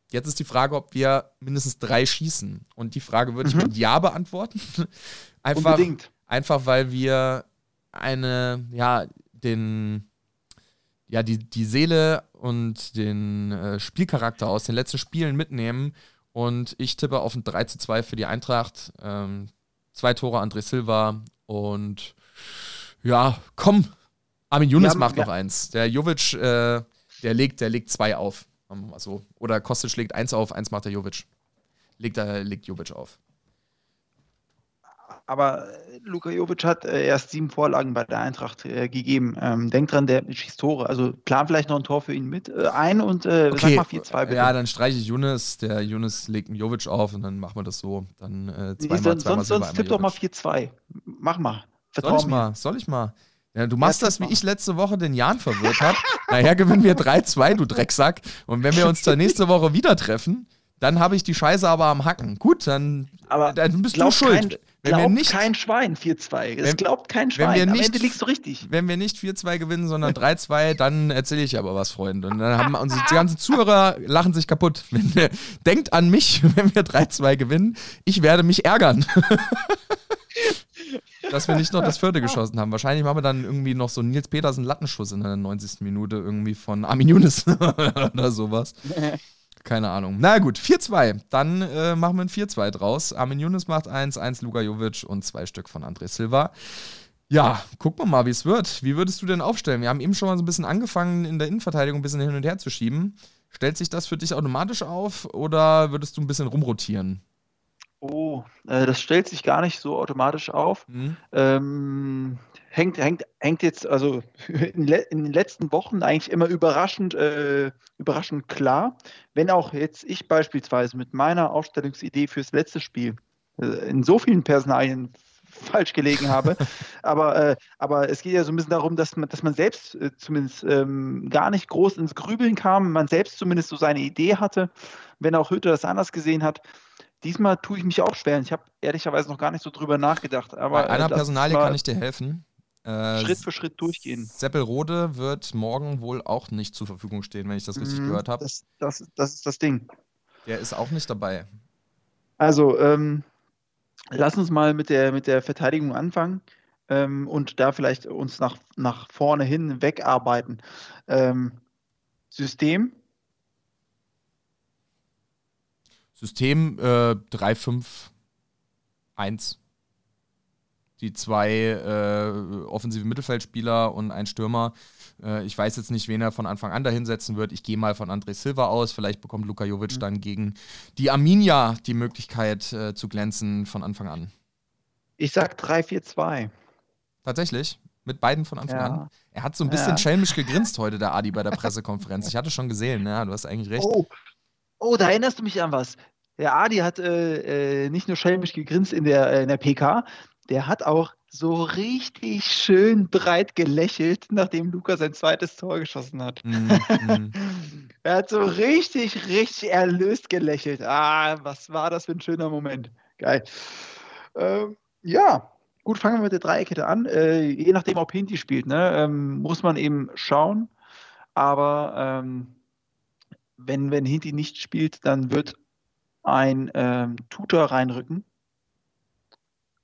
[SPEAKER 1] Jetzt ist die Frage, ob wir mindestens drei schießen. Und die Frage würde ich mhm. mit Ja beantworten. einfach, Unbedingt. Einfach weil wir eine, ja, den, ja, die, die Seele und den äh, Spielcharakter aus den letzten Spielen mitnehmen. Und ich tippe auf ein 3 zu 2 für die Eintracht. Ähm, zwei Tore André Silva und ja, komm, Armin Younes ja, macht ja. noch eins. Der Jovic, äh, der legt, der legt zwei auf. Also, oder Kostic legt eins auf, eins macht der Jovic. Legt, äh, legt Jovic auf
[SPEAKER 2] aber Luka Jovic hat äh, erst sieben Vorlagen bei der Eintracht äh, gegeben. Ähm, denkt dran, der schießt Tore. Also plan vielleicht noch ein Tor für ihn mit äh, ein und äh, okay.
[SPEAKER 1] sag mal 4-2 bitte. Ja, dann streiche ich Younes. Der Younes legt einen Jovic auf und dann machen wir das so. Dann äh, zweimal,
[SPEAKER 2] sonst, zweimal sonst, sonst tipp doch mal 4-2. Mach mal.
[SPEAKER 1] Vertrau soll ich mir. mal? Soll ich mal? Ja, du machst das, wie ich letzte Woche den Jan verwirrt habe. Nachher gewinnen wir 3-2, du Drecksack. Und wenn wir uns dann nächste Woche wieder treffen, dann habe ich die Scheiße aber am Hacken. Gut, dann,
[SPEAKER 2] aber
[SPEAKER 1] dann bist du schuld.
[SPEAKER 2] Kein, wenn glaubt wir nicht, kein Schwein 4-2. Es glaubt kein Schwein.
[SPEAKER 1] Wenn wir nicht, Am Ende liegst du richtig. Wenn wir nicht 4-2 gewinnen, sondern 3-2, dann erzähle ich aber was, Freunde. Und dann haben unsere ganzen Zuhörer lachen sich kaputt. Wenn, äh, denkt an mich, wenn wir 3-2 gewinnen. Ich werde mich ärgern. dass wir nicht noch das vierte geschossen haben. Wahrscheinlich machen wir dann irgendwie noch so Nils Petersen Lattenschuss in der 90. Minute irgendwie von Armin Younes oder sowas. Keine Ahnung. Na gut, 4-2. Dann äh, machen wir ein 4-2 draus. Armin Younes macht 1, 1 Luka Jovic und zwei Stück von André Silva. Ja, gucken wir mal, wie es wird. Wie würdest du denn aufstellen? Wir haben eben schon mal so ein bisschen angefangen, in der Innenverteidigung ein bisschen hin und her zu schieben. Stellt sich das für dich automatisch auf oder würdest du ein bisschen rumrotieren?
[SPEAKER 2] Oh, äh, das stellt sich gar nicht so automatisch auf. Mhm. Ähm, hängt, hängt, hängt jetzt also in, in, den letzten Wochen eigentlich immer überraschend, äh, überraschend klar. Wenn auch jetzt ich beispielsweise mit meiner Aufstellungsidee fürs letzte Spiel äh, in so vielen Personalien falsch gelegen habe. aber, äh, aber es geht ja so ein bisschen darum, dass man, dass man selbst äh, zumindest ähm, gar nicht groß ins Grübeln kam, man selbst zumindest so seine Idee hatte, wenn auch Hütter das anders gesehen hat. Diesmal tue ich mich auch schwer. Ich habe ehrlicherweise noch gar nicht so drüber nachgedacht. Aber,
[SPEAKER 1] Bei einer äh, Personalie kann ich dir helfen.
[SPEAKER 2] Äh, Schritt für Schritt durchgehen.
[SPEAKER 1] Seppelrode wird morgen wohl auch nicht zur Verfügung stehen, wenn ich das richtig mhm, gehört habe.
[SPEAKER 2] Das, das, das, ist das Ding.
[SPEAKER 1] Der ist auch nicht dabei.
[SPEAKER 2] Also, ähm, lass uns mal mit der, mit der Verteidigung anfangen. ähm, und da vielleicht uns nach, nach vorne hin wegarbeiten. Ähm, System?
[SPEAKER 1] System äh, 3-5-1 die zwei äh, offensive Mittelfeldspieler und ein Stürmer. Äh, ich weiß jetzt nicht, wen er von Anfang an dahinsetzen wird. Ich gehe mal von André Silva aus. Vielleicht bekommt Luka Jovic mhm. dann gegen die Arminia die Möglichkeit äh, zu glänzen von Anfang an.
[SPEAKER 2] Ich sag 3-4-2.
[SPEAKER 1] Tatsächlich? Mit beiden von Anfang ja. an? Er hat so ein bisschen ja. schelmisch gegrinst heute, der Adi, bei der Pressekonferenz. Ich hatte schon gesehen, ja, du hast eigentlich recht.
[SPEAKER 2] Oh, oh da erinnerst du mich an was. Der Adi hat äh, äh, nicht nur schelmisch gegrinst in der, äh, in der PK, der hat auch so richtig schön breit gelächelt, nachdem Luca sein zweites Tor geschossen hat. Mm, mm. er hat so richtig, richtig erlöst gelächelt. Ah, was war das für ein schöner Moment. Geil. Ähm, ja, gut, fangen wir mit der Dreierkette an. Äh, je nachdem, ob Hinti spielt, ne, ähm, muss man eben schauen. Aber ähm, wenn, wenn Hinti nicht spielt, dann wird ein ähm, Tutor reinrücken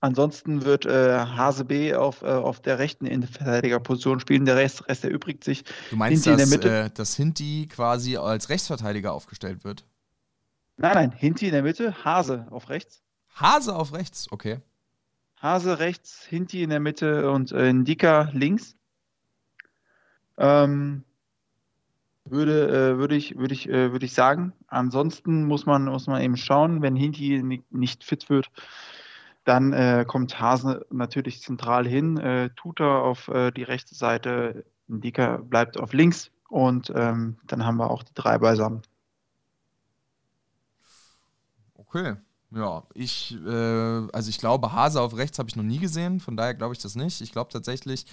[SPEAKER 2] Ansonsten wird äh, Hase B auf, äh, auf der rechten Innenverteidigerposition spielen. Der Rest, Rest erübrigt sich.
[SPEAKER 1] Du meinst, Hinti dass, in der Mitte. Äh, dass Hinti quasi als Rechtsverteidiger aufgestellt wird?
[SPEAKER 2] Nein, nein, Hinti in der Mitte, Hase auf rechts.
[SPEAKER 1] Hase auf rechts, okay.
[SPEAKER 2] Hase rechts, Hinti in der Mitte und äh, Ndika links. Ähm, würde, äh, würde ich, würde ich, äh, würde ich sagen. Ansonsten muss man, muss man eben schauen, wenn Hinti nicht fit wird, dann äh, kommt Hase natürlich zentral hin, äh, Tuta auf äh, die rechte Seite, Ndika bleibt auf links und ähm, dann haben wir auch die drei beisammen.
[SPEAKER 1] Okay, ja, ich, äh, also ich glaube, Hase auf rechts habe ich noch nie gesehen, von daher glaube ich das nicht. Ich glaube tatsächlich,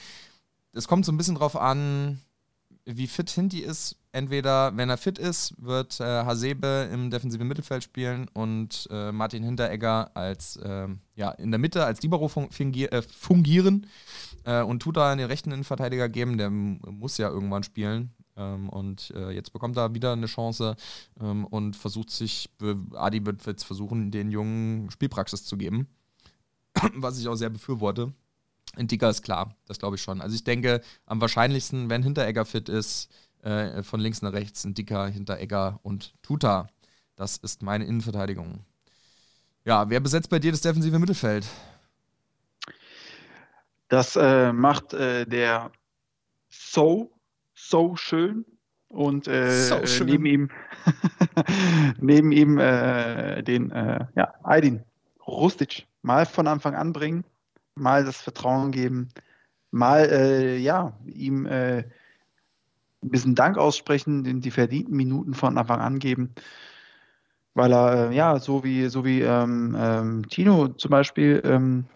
[SPEAKER 1] es kommt so ein bisschen drauf an, wie fit Hinti ist. Entweder, wenn er fit ist, wird äh, Hasebe im defensiven Mittelfeld spielen und äh, Martin Hinteregger als äh, ja, in der Mitte als Libero äh, fungieren äh, und tut da den rechten Innenverteidiger geben, der muss ja irgendwann spielen. Ähm, und äh, jetzt bekommt er wieder eine Chance ähm, und versucht sich, Adi wird jetzt versuchen, den Jungen Spielpraxis zu geben, was ich auch sehr befürworte. Indika ist klar, das glaube ich schon. Also ich denke, am wahrscheinlichsten, wenn Hinteregger fit ist, äh, von links nach rechts, Indika, Hinteregger und Tuta. Das ist meine Innenverteidigung. Ja, wer besetzt bei dir das defensive Mittelfeld?
[SPEAKER 2] Das äh, macht äh, der So, So schön. Und äh, so schön. neben ihm, neben ihm äh, den äh, ja, Aydin Rustic mal von Anfang an bringen mal das Vertrauen geben, mal äh, ja, ihm äh, ein bisschen Dank aussprechen, den, die verdienten Minuten von Anfang an geben. Weil er, äh, ja, so wie, so wie ähm, ähm, Tino zum Beispiel ähm,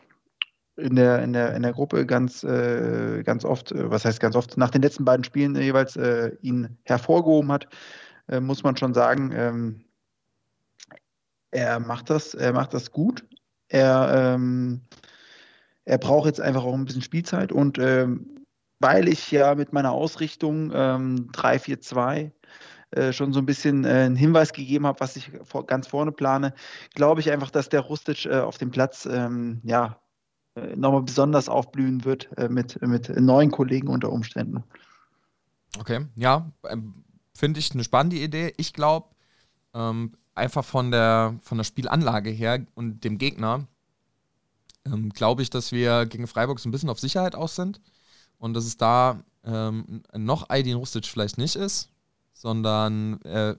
[SPEAKER 2] in, der, in, der, in der Gruppe ganz, äh, ganz oft, äh, was heißt ganz oft, nach den letzten beiden Spielen jeweils äh, ihn hervorgehoben hat, muss man schon sagen, ähm, er macht das, er macht das gut. Er ähm, er braucht jetzt einfach auch ein bisschen Spielzeit und ähm, weil ich ja mit meiner Ausrichtung ähm, 3-4-2 äh, schon so ein bisschen äh, einen Hinweis gegeben habe, was ich ganz vorne plane, glaube ich einfach, dass der Rustic äh, auf dem Platz ähm, ja, nochmal besonders aufblühen wird mit, mit neuen Kollegen unter Umständen.
[SPEAKER 1] Okay, ja, ähm, finde ich eine spannende Idee. Ich glaube, ähm, einfach von der, von der Spielanlage her und dem Gegner ähm, glaube ich, dass wir gegen Freiburg so ein bisschen auf Sicherheit aus sind und dass es da ähm, noch Aydin Rustic vielleicht nicht ist, sondern äh,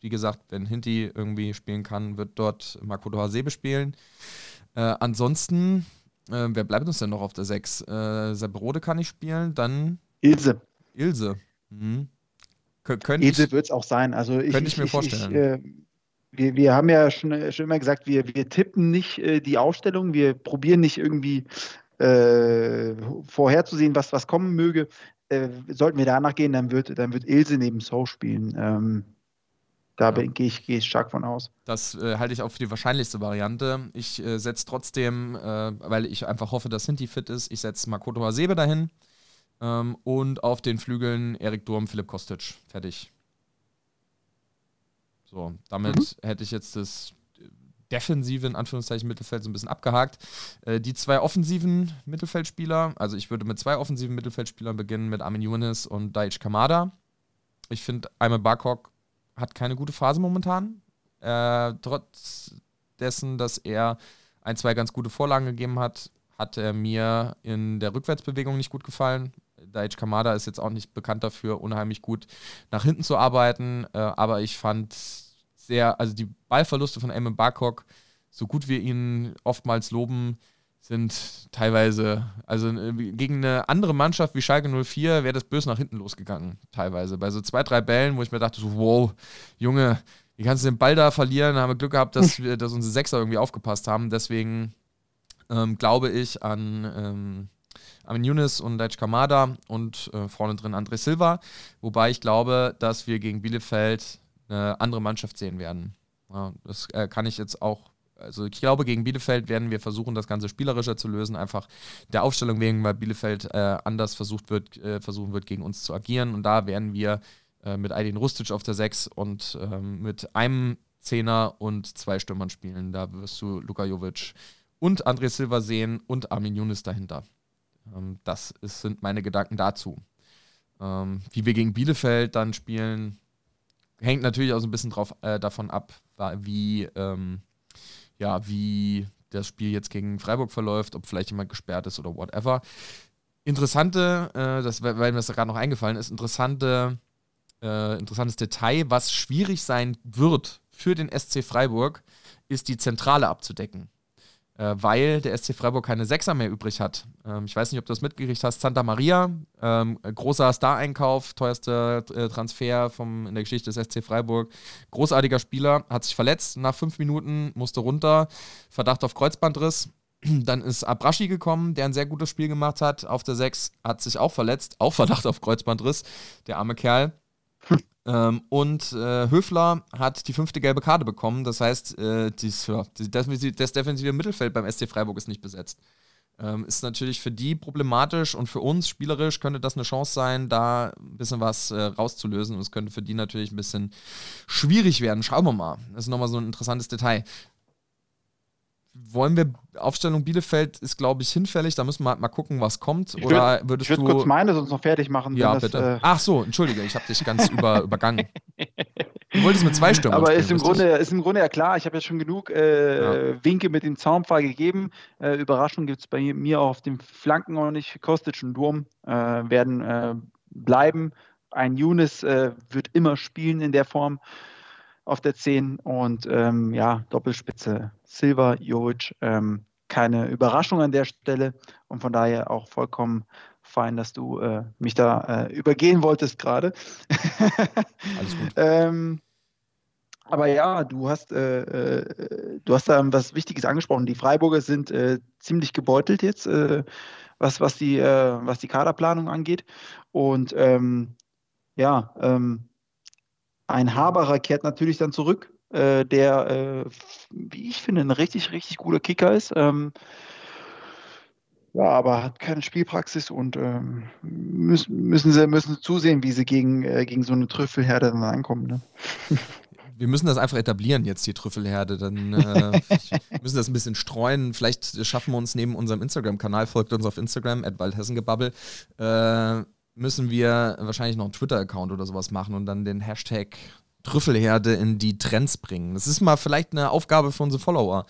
[SPEAKER 1] wie gesagt, wenn Hinti irgendwie spielen kann, wird dort Makoto Hasebe spielen. Äh, ansonsten, äh, wer bleibt uns denn noch auf der 6? Äh, Sebrode kann ich spielen, dann
[SPEAKER 2] Ilse.
[SPEAKER 1] Ilse. Mhm.
[SPEAKER 2] Ilse wird es auch sein. Also ich,
[SPEAKER 1] könnte ich, ich mir vorstellen. Ich,
[SPEAKER 2] äh, wir, wir haben ja schon, schon immer gesagt, wir, wir tippen nicht äh, die Aufstellung, wir probieren nicht irgendwie äh, vorherzusehen, was, was kommen möge. Äh, sollten wir danach gehen, dann wird, dann wird Ilse neben So spielen. Ähm, da ja. gehe ich, geh ich stark von aus.
[SPEAKER 1] Das äh, halte ich auch für die wahrscheinlichste Variante. Ich äh, setze trotzdem, äh, weil ich einfach hoffe, dass Sinti fit ist, ich setze Makoto Hasebe dahin ähm, und auf den Flügeln Erik Durm, Philipp Kostic. Fertig. So, damit mhm. hätte ich jetzt das, defensive, in Anführungszeichen, Mittelfeld so ein bisschen abgehakt. Äh, die zwei offensiven Mittelfeldspieler, also ich würde mit zwei offensiven Mittelfeldspielern beginnen, mit Armin Younes und Daichi Kamada. Ich finde, Aime Barkok hat keine gute Phase momentan. Äh, trotz dessen, dass er ein, zwei ganz gute Vorlagen gegeben hat, hat er mir in der Rückwärtsbewegung nicht gut gefallen. Daichi Kamada ist jetzt auch nicht bekannt dafür, unheimlich gut nach hinten zu arbeiten, äh, aber ich fand sehr, also die Ballverluste von Eamon Barcock, so gut wir ihn oftmals loben, sind teilweise, also äh, gegen eine andere Mannschaft wie Schalke 04 wäre das böse nach hinten losgegangen, teilweise. Bei so zwei, drei Bällen, wo ich mir dachte, so, wow, Junge, wie kannst du den Ball da verlieren? Da haben wir Glück gehabt, dass, wir, dass unsere Sechser irgendwie aufgepasst haben. Deswegen ähm, glaube ich an ähm, Amin Younes und Deitch Kamada und äh, vorne drin André Silva. Wobei ich glaube, dass wir gegen Bielefeld eine andere Mannschaft sehen werden. Ja, das äh, kann ich jetzt auch also ich glaube, gegen Bielefeld werden wir versuchen, das Ganze spielerischer zu lösen, einfach der Aufstellung wegen, weil Bielefeld äh, anders versucht wird, äh, versuchen wird, gegen uns zu agieren. Und da werden wir äh, mit Aydin Rustic auf der 6 und ähm, mit einem Zehner und zwei Stürmern spielen. Da wirst du Luka Jovic und André Silva sehen und Armin Younes dahinter. Ähm, das ist, sind meine Gedanken dazu. Ähm, wie wir gegen Bielefeld dann spielen, hängt natürlich auch so ein bisschen drauf, äh, davon ab, wie, ähm, ja, wie das Spiel jetzt gegen Freiburg verläuft, ob vielleicht jemand gesperrt ist oder whatever. Interessante, äh, das, weil mir das gerade noch eingefallen ist, interessante, äh, interessantes Detail, was schwierig sein wird für den SC Freiburg, ist die Zentrale abzudecken weil der SC Freiburg keine Sechser mehr übrig hat. Ähm, ich weiß nicht, ob du das mitgekriegt hast. Santa Maria, ähm, großer Star-Einkauf, teuerster äh, Transfer vom, in der Geschichte des SC Freiburg. Großartiger Spieler, hat sich verletzt nach fünf Minuten, musste runter. Verdacht auf Kreuzbandriss. Dann ist Abrashi gekommen, der ein sehr gutes Spiel gemacht hat. Auf der 6 hat sich auch verletzt, auch Verdacht auf Kreuzbandriss, der arme Kerl. Ähm, und äh, Höfler hat die fünfte gelbe Karte bekommen. Das heißt, äh, dies, ja, das, das defensive Mittelfeld beim SC Freiburg ist nicht besetzt. Ähm, ist natürlich für die problematisch und für uns spielerisch könnte das eine Chance sein, da ein bisschen was äh, rauszulösen. Und es könnte für die natürlich ein bisschen schwierig werden. Schauen wir mal. Das ist nochmal so ein interessantes Detail wollen wir, Aufstellung Bielefeld ist, glaube ich, hinfällig. Da müssen wir halt mal gucken, was kommt.
[SPEAKER 2] Ich
[SPEAKER 1] Oder
[SPEAKER 2] würd, ich würde kurz meine sonst noch fertig machen.
[SPEAKER 1] Ja, das, bitte. Äh Ach so, entschuldige, ich habe dich ganz über, übergangen. Du wolltest mit zwei Stürmern
[SPEAKER 2] Aber ist, im Grunde, ist im Grunde ja klar, ich habe ja schon genug äh, ja. Winke mit dem Zaunpfahl gegeben. Äh, Überraschung gibt es bei mir auch auf den Flanken auch nicht. Kostic und Durm äh, werden äh, bleiben. Ein Younes äh, wird immer spielen in der Form auf der 10 und ähm, ja, Doppelspitze Silva, Jovic. Ähm, keine Überraschung an der Stelle und von daher auch vollkommen fein, dass du äh, mich da äh, übergehen wolltest gerade. Alles gut. ähm, aber ja, du hast, äh, äh, du hast da was Wichtiges angesprochen. Die Freiburger sind äh, ziemlich gebeutelt jetzt, äh, was, was, die, was die Kaderplanung angeht. Und ähm, ja, ähm, ein Haberer kehrt natürlich dann zurück, äh, der, äh, wie ich finde, ein richtig, richtig guter Kicker ist. Ähm, ja, aber hat keine Spielpraxis und ähm, müssen, müssen, sie, müssen zusehen, wie sie gegen, äh, gegen so eine Trüffelherde dann ankommen. Ne?
[SPEAKER 1] wir müssen das einfach etablieren jetzt, die Trüffelherde. Dann äh, müssen das ein bisschen streuen. Vielleicht schaffen wir uns neben unserem Instagram-Kanal, folgt uns auf Instagram, at Waldhessengebabbel, äh, müssen wir wahrscheinlich noch einen Twitter-Account oder sowas machen und dann den Hashtag Trüffelherde in die Trends bringen. Das ist mal vielleicht eine Aufgabe für unsere Follower.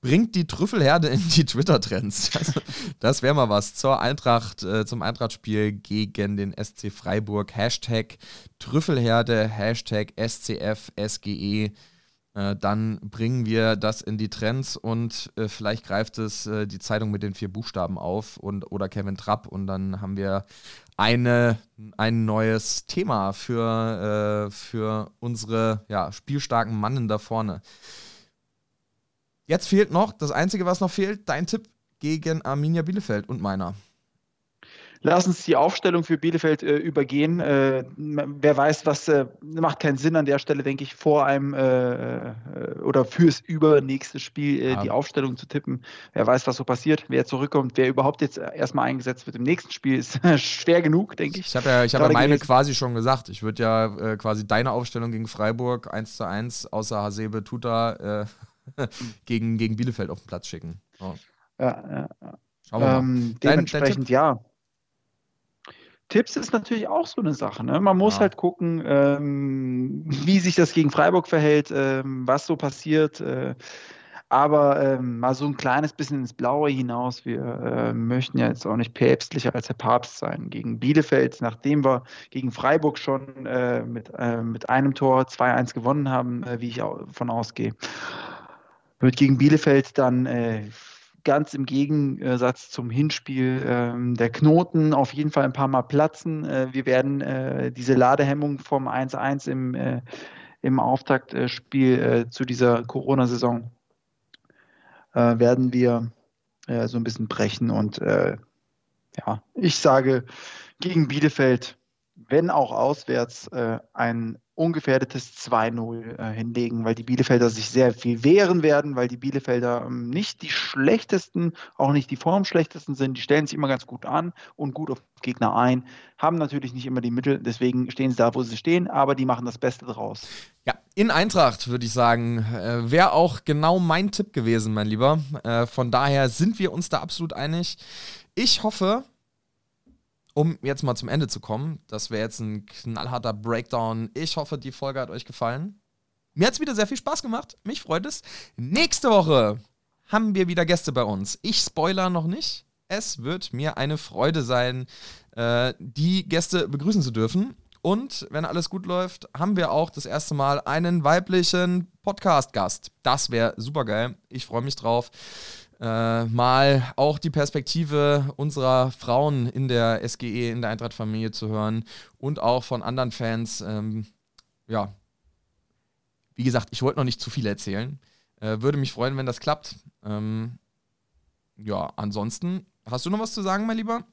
[SPEAKER 1] Bringt die Trüffelherde in die Twitter-Trends. Also, das wäre mal was zur Eintracht, äh, zum Eintrachtspiel gegen den SC Freiburg. Hashtag Trüffelherde, Hashtag SCFSGE. Äh, dann bringen wir das in die Trends und äh, vielleicht greift es äh, die Zeitung mit den vier Buchstaben auf und oder Kevin Trapp und dann haben wir eine, ein neues Thema für, äh, für unsere ja, spielstarken Mannen da vorne. Jetzt fehlt noch, das Einzige, was noch fehlt, dein Tipp gegen Arminia Bielefeld und meiner.
[SPEAKER 2] Lass uns die Aufstellung für Bielefeld äh, übergehen. Äh, wer weiß, was äh, macht keinen Sinn an der Stelle, denke ich, vor einem äh, äh, oder fürs übernächste Spiel äh, ja. die Aufstellung zu tippen. Wer weiß, was so passiert, wer zurückkommt, wer überhaupt jetzt erstmal eingesetzt wird im nächsten Spiel, ist schwer genug, denke ich.
[SPEAKER 1] Ich habe ja, ich hab ja meine gewesen. quasi schon gesagt. Ich würde ja quasi deine Aufstellung gegen Freiburg 1 zu 1, außer Hasebe Tuta gegen, gegen Bielefeld auf den Platz schicken.
[SPEAKER 2] Oh. Ja,
[SPEAKER 1] ja. Schauen wir
[SPEAKER 2] ähm, mal. Dementsprechend, dein, dein ja. Tipps ist natürlich auch so eine Sache. Ne? Man muss ja. halt gucken, ähm, wie sich das gegen Freiburg verhält, ähm, was so passiert. Äh, aber ähm, mal so ein kleines bisschen ins Blaue hinaus. Wir äh, möchten ja jetzt auch nicht päpstlicher als der Papst sein. Gegen Bielefeld, nachdem wir gegen Freiburg schon äh, mit, äh, mit einem Tor 2-1 gewonnen haben, äh, wie ich davon ausgehe, wird gegen Bielefeld dann äh, ganz im Gegensatz zum Hinspiel ähm, der Knoten auf jeden Fall ein paar Mal platzen. Äh, wir werden äh, diese Ladehemmung vom 1-1 im, äh, im Auftaktspiel äh, zu dieser Corona-Saison äh, werden wir äh, so ein bisschen brechen. Und ja, ich sage gegen Bielefeld, wenn auch auswärts, ein ungefährdetes 2-0 äh, hinlegen, weil die Bielefelder sich sehr viel wehren werden, weil die Bielefelder ähm, nicht die schlechtesten, auch nicht die formschlechtesten sind. Die stellen sich immer ganz gut an und gut auf Gegner ein, haben natürlich nicht immer die Mittel, deswegen stehen sie da, wo sie stehen, aber die machen das Beste draus.
[SPEAKER 1] Ja, in Eintracht würde ich sagen, äh, wäre auch genau mein Tipp gewesen, mein Lieber. Äh, von daher sind wir uns da absolut einig. Ich hoffe, um jetzt mal zum Ende zu kommen, das wäre jetzt ein knallharter Breakdown. Ich hoffe, die Folge hat euch gefallen. Mir hat es wieder sehr viel Spaß gemacht. Mich freut es. Nächste Woche haben wir wieder Gäste bei uns. Ich spoiler noch nicht. Es wird mir eine Freude sein, äh, die Gäste begrüßen zu dürfen. Und wenn alles gut läuft, haben wir auch das erste Mal einen weiblichen Podcast-Gast. Das wäre super geil. Ich freue mich drauf äh, mal auch die Perspektive unserer Frauen in der SGE, in der Eintracht-Familie zu hören und auch von anderen Fans. Ähm, ja, wie gesagt, ich wollte noch nicht zu viel erzählen. Äh, würde mich freuen, wenn das klappt. Ähm, ja, ansonsten, hast du noch was zu sagen, mein Lieber?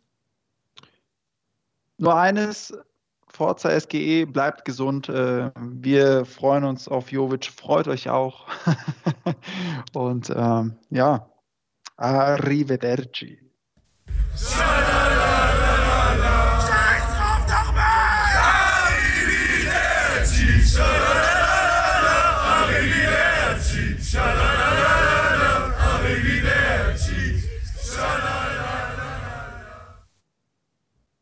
[SPEAKER 2] Nur eines, Forza SGE, bleibt gesund. Äh, wir freuen uns auf Jovic, freut euch auch. Und ähm, ja, Arrivederci.